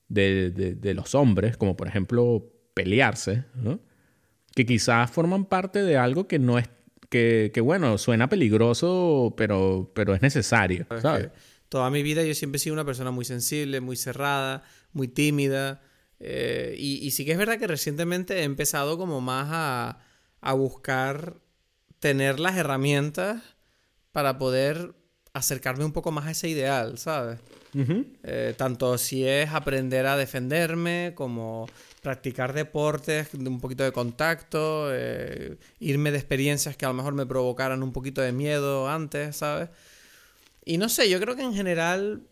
De, de, de, los hombres, como por ejemplo pelearse, ¿no? Que quizás forman parte de algo que no es, que, que bueno, suena peligroso, pero, pero es necesario, ¿sabes? Toda mi vida yo siempre he sido una persona muy sensible, muy cerrada, muy tímida. Eh, y, sí que es verdad que recientemente he empezado como más a, a buscar tener las herramientas para poder acercarme un poco más a ese ideal, ¿sabes? Eh, tanto si es aprender a defenderme como practicar deportes, un poquito de contacto, eh, irme de experiencias que a lo mejor me provocaran un poquito de miedo antes, ¿sabes? Y no sé, yo creo que en general,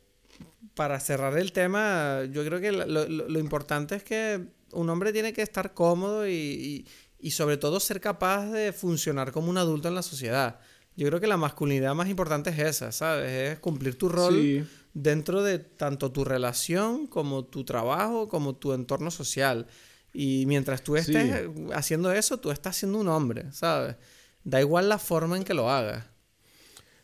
para cerrar el tema, yo creo que lo, importante es que un hombre tiene que estar cómodo y, y sobre todo ser capaz de funcionar como un adulto en la sociedad. Yo creo que la masculinidad más importante es esa, ¿sabes? Es cumplir tu rol dentro de tanto tu relación como tu trabajo, como tu entorno social. Y mientras tú estés haciendo eso, tú estás siendo un hombre, ¿sabes? Da igual la forma en que lo hagas.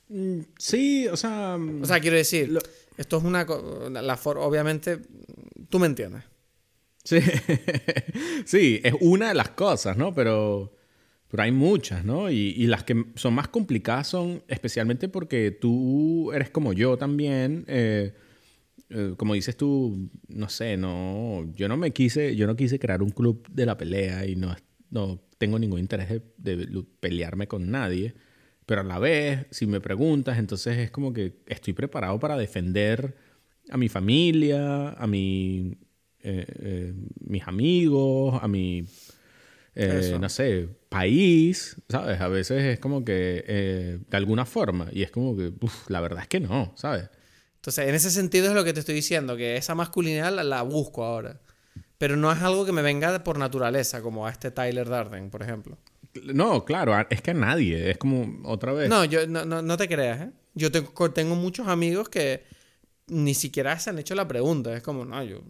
Mm, sí, o sea... O sea, quiero decir, esto es una... La obviamente, tú me entiendes. Sí. sí, es una de las cosas, ¿no? Pero, pero hay muchas, ¿no? Y, las que son más complicadas son especialmente porque tú eres como yo también. Eh, eh, como dices tú, no sé, no, yo no me quise, yo no quise crear un club de la pelea y no, no tengo ningún interés de, pelearme con nadie. Pero a la vez, si me preguntas, entonces es como que estoy preparado para defender a mi familia, a mi eh, eh, mis amigos, a mi, eh, no sé, país, ¿sabes? A veces es como que de alguna forma, y es como que, la verdad es que no, ¿sabes? Entonces, en ese sentido es lo que te estoy diciendo, que esa masculinidad la, busco ahora. Pero no es algo que me venga por naturaleza, como a este Tyler Darden, por ejemplo. No, claro, es que a nadie, es como otra vez. No, yo, no, no, te creas, ¿eh? Yo tengo muchos amigos que ni siquiera se han hecho la pregunta. Es como, no, yo,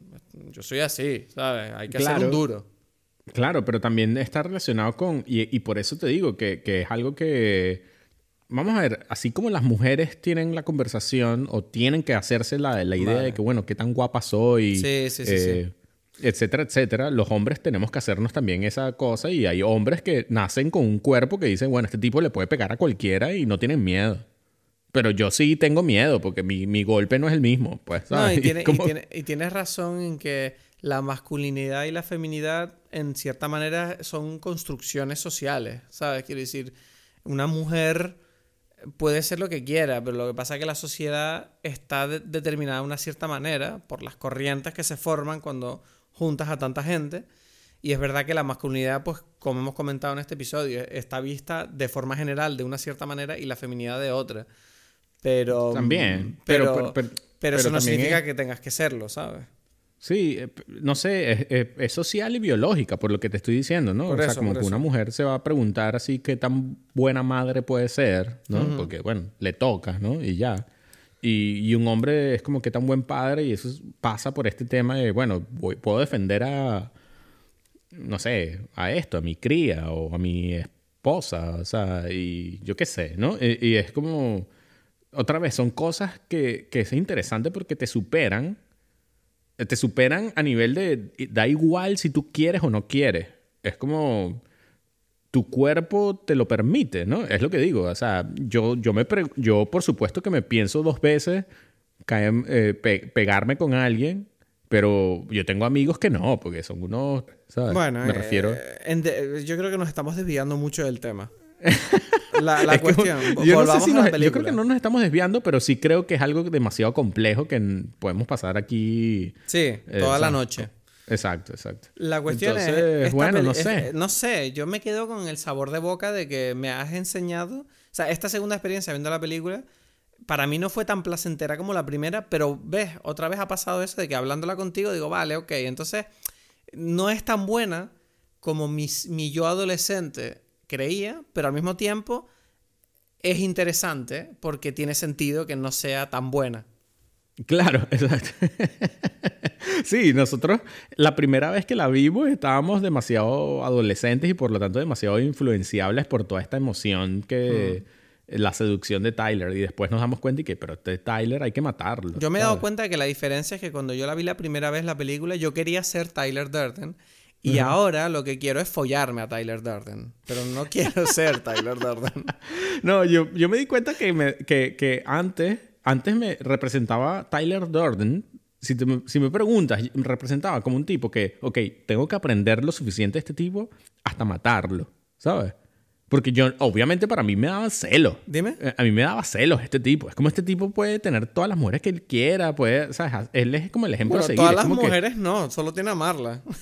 yo soy así, ¿sabes? Hay que ser un duro. Claro, pero también está relacionado con, y, por eso te digo que, es algo que, vamos a ver, así como las mujeres tienen la conversación o tienen que hacerse la, la idea de que, bueno, qué tan guapa soy, sí, sí, sí, eh, etcétera, etcétera, los hombres tenemos que hacernos también esa cosa y hay hombres que nacen con un cuerpo que dicen, bueno, este tipo le puede pegar a cualquiera y no tienen miedo. Pero yo sí tengo miedo porque mi, golpe no es el mismo. Pues, No, y, tienes razón en que la masculinidad y la feminidad, en cierta manera, son construcciones sociales. ¿Sabes? Quiero decir, una mujer puede ser lo que quiera, pero lo que pasa es que la sociedad está determinada de una cierta manera por las corrientes que se forman cuando juntas a tanta gente. Y es verdad que la masculinidad, pues, como hemos comentado en este episodio, está vista de forma general de una cierta manera y la feminidad de otra. Pero. También. Mm, pero, pero, eso no significa que tengas que serlo, ¿sabes? Sí, eh, no sé, es, social y biológica, por lo que te estoy diciendo, ¿no? o sea, como que una mujer se va a preguntar así qué tan buena madre puede ser, ¿no? Porque, bueno, le toca, ¿no? Y ya. Y, y, un hombre es como qué tan buen padre y eso pasa por este tema de, bueno, voy, puedo defender a, no sé, a esto, a mi cría o a mi esposa, o sea, y yo qué sé, ¿no? y es como otra vez, son cosas que, que es interesante porque te superan. Te superan a nivel de. Da igual si tú quieres o no quieres. Es como. Tu cuerpo te lo permite, ¿no? Es lo que digo. O sea, yo, yo, me yo por supuesto que me pienso dos veces caer, eh, pegarme con alguien, pero yo tengo amigos que no, porque son unos. ¿sabes? Bueno, me refiero. Eh, yo creo que nos estamos desviando mucho del tema. la, cuestión. yo, yo creo que no nos estamos desviando, pero sí creo que es algo demasiado complejo que podemos pasar aquí. Sí, eh, toda la noche. Exacto, exacto. La cuestión es. Bueno, no sé. no sé, yo me quedo con el sabor de boca de que me has enseñado. O sea, esta segunda experiencia viendo la película, para mí no fue tan placentera como la primera, pero ves, otra vez ha pasado eso de que hablándola contigo digo, vale, ok, entonces no es tan buena como mi, mi yo adolescente creía, pero al mismo tiempo es interesante porque tiene sentido que no sea tan buena. Claro, exacto. sí, nosotros la primera vez que la vimos estábamos demasiado adolescentes y por lo tanto demasiado influenciables por toda esta emoción que... Mm. La seducción de Tyler y después nos damos cuenta y que, pero este Tyler hay que matarlo. Yo me he dado cuenta de que la diferencia es que cuando yo la vi la primera vez la película, yo quería ser Tyler Durden Y ahora lo que quiero es follarme a Tyler Durden. Pero no quiero ser Tyler Durden. No, yo, yo me di cuenta que, me, que, que antes, antes me representaba Tyler Durden. Si, te- si me preguntas, me representaba como un tipo que, ok, tengo que aprender lo suficiente de este tipo hasta matarlo, ¿sabes? Porque yo, obviamente para mí me daba celos. Dime. Eh, A mí me daba celos este tipo. Es como este tipo puede tener todas las mujeres que él quiera, puede, ¿sabes? Él es como el ejemplo Bueno, a seguir. todas las que- mujeres no, solo tiene a Marla.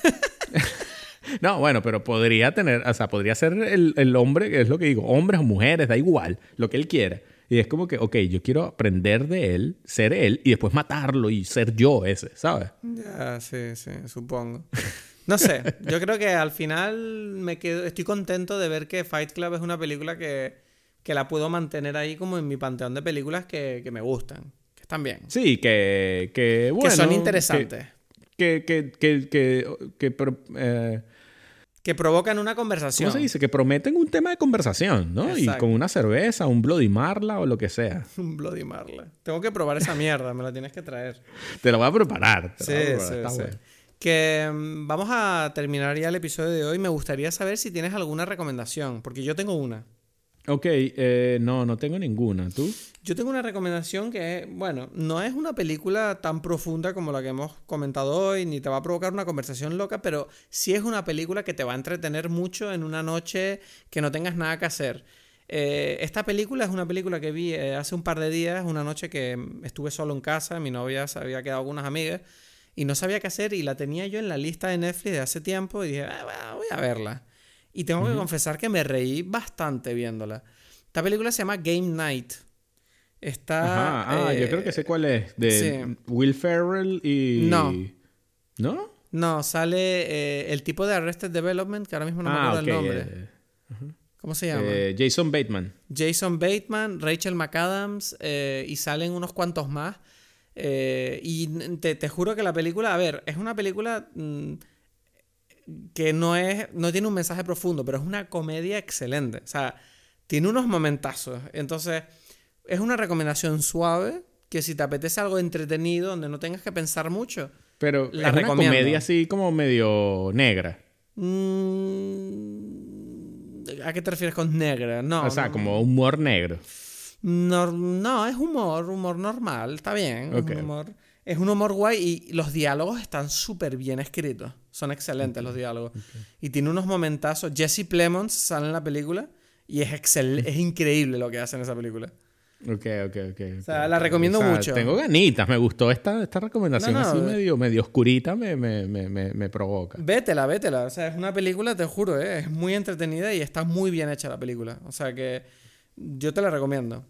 No, bueno, pero podría tener, o sea, podría ser el, el hombre, que es lo que digo, hombres o mujeres, da igual, lo que él quiera. Y es como que, ok, yo quiero aprender de él, ser él, y después matarlo y ser yo ese, ¿sabes? Ya, sí, sí, supongo. No sé, yo creo que al final me quedo, estoy contento de ver que Fight Club es una película que, que la puedo mantener ahí como en mi panteón de películas que, que me gustan, que están bien, Sí, que, que bueno. que son interesantes, Que, que, que, que, eh, que provocan una conversación. ¿cómo se dice? Que prometen un tema de conversación, ¿no? Y con una cerveza, un Bloody Marla o lo que sea. Un Bloody Marla. Tengo que probar esa mierda, me la tienes que traer. Te lo voy a preparar. te Sí, lo voy a sí, preparar, está sí. bueno. Que mm, vamos a terminar ya el episodio de hoy. Me gustaría saber si tienes alguna recomendación, porque yo tengo una. Ok, eh, no, no tengo ninguna. ¿Tú? Yo tengo una recomendación que, bueno, no es una película tan profunda como la que hemos comentado hoy, ni te va a provocar una conversación loca, pero sí es una película que te va a entretener mucho en una noche que no tengas nada que hacer. Eh, esta película es una película que vi eh, hace un par de días, una noche que mm, estuve solo en casa, mi novia se había quedado con unas amigas y no sabía qué hacer y la tenía yo en la lista de Netflix de hace tiempo y dije, "Ah, bueno, voy a verla. Y tengo que confesar que me reí bastante viéndola. Esta película se llama Game Night. Está. Ajá, ah, yo eh, creo que sé cuál es. De sí. Will Ferrell y. No. ¿No? No, sale eh, el tipo de Arrested Development, que ahora mismo no me ah, acuerdo el nombre. eh, ¿Cómo se llama? eh, Jason Bateman. Jason Bateman, Rachel McAdams eh, y salen unos cuantos más. Eh, y te, te juro que la película, a ver, es una película mm, que no es, no tiene un mensaje profundo, pero es una comedia excelente. O sea, tiene unos momentazos. Entonces, es una recomendación suave que si te apetece algo entretenido, donde no tengas que pensar mucho, Pero La es una comedia así como medio negra. mm, ¿a qué te refieres con negra? No. o sea, no, como humor negro. Nor- no, es humor, humor normal, está bien. Ok. Es, un humor, es un humor guay y los diálogos están súper bien escritos. Son excelentes los diálogos. Y tiene unos momentazos. Jesse Plemons sale en la película y es, excel es increíble lo que hace en esa película. Ok, ok, ok. O sea, la recomiendo mucho. Tengo ganitas, me gustó esta, esta recomendación No, no, así eh. medio, medio oscurita, me, me, me, me, me provoca. Vétela, vétela. O sea, es una película, te juro, ¿eh? es muy entretenida y está muy bien hecha la película. O sea que yo te la recomiendo.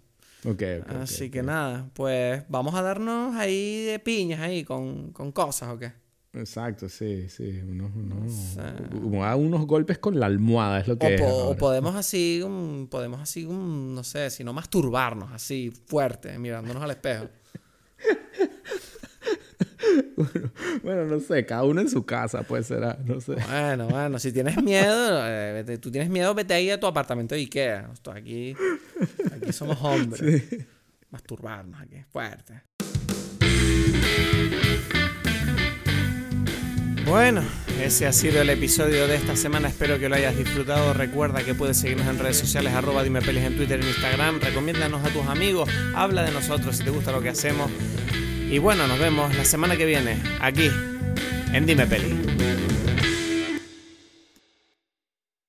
Ok, ok. ok, Así que nada, pues vamos a darnos ahí de piñas ahí con, con cosas o qué. Exacto, sí, sí. Unos, unos, sea- como a unos golpes con la almohada es lo que O, es po- ahora. o podemos así, um, podemos así, um, no sé, si no masturbarnos así fuerte, mirándonos al espejo. Bueno, no sé, cada uno en su casa, pues será, no sé. Bueno, bueno, si tienes miedo, eh, vete- tú tienes miedo, vete ahí a tu apartamento de Ikea. Esto aquí, aquí somos hombres. Masturbarnos aquí, fuerte. Bueno, ese ha sido el episodio de esta semana. Espero que lo hayas disfrutado. Recuerda que puedes seguirnos en redes sociales, arroba dime pelis en Twitter y en Instagram. Recomiéndanos a tus amigos, habla de nosotros si te gusta lo que hacemos. Y bueno, nos vemos la semana que viene, aquí, en Dime Peli.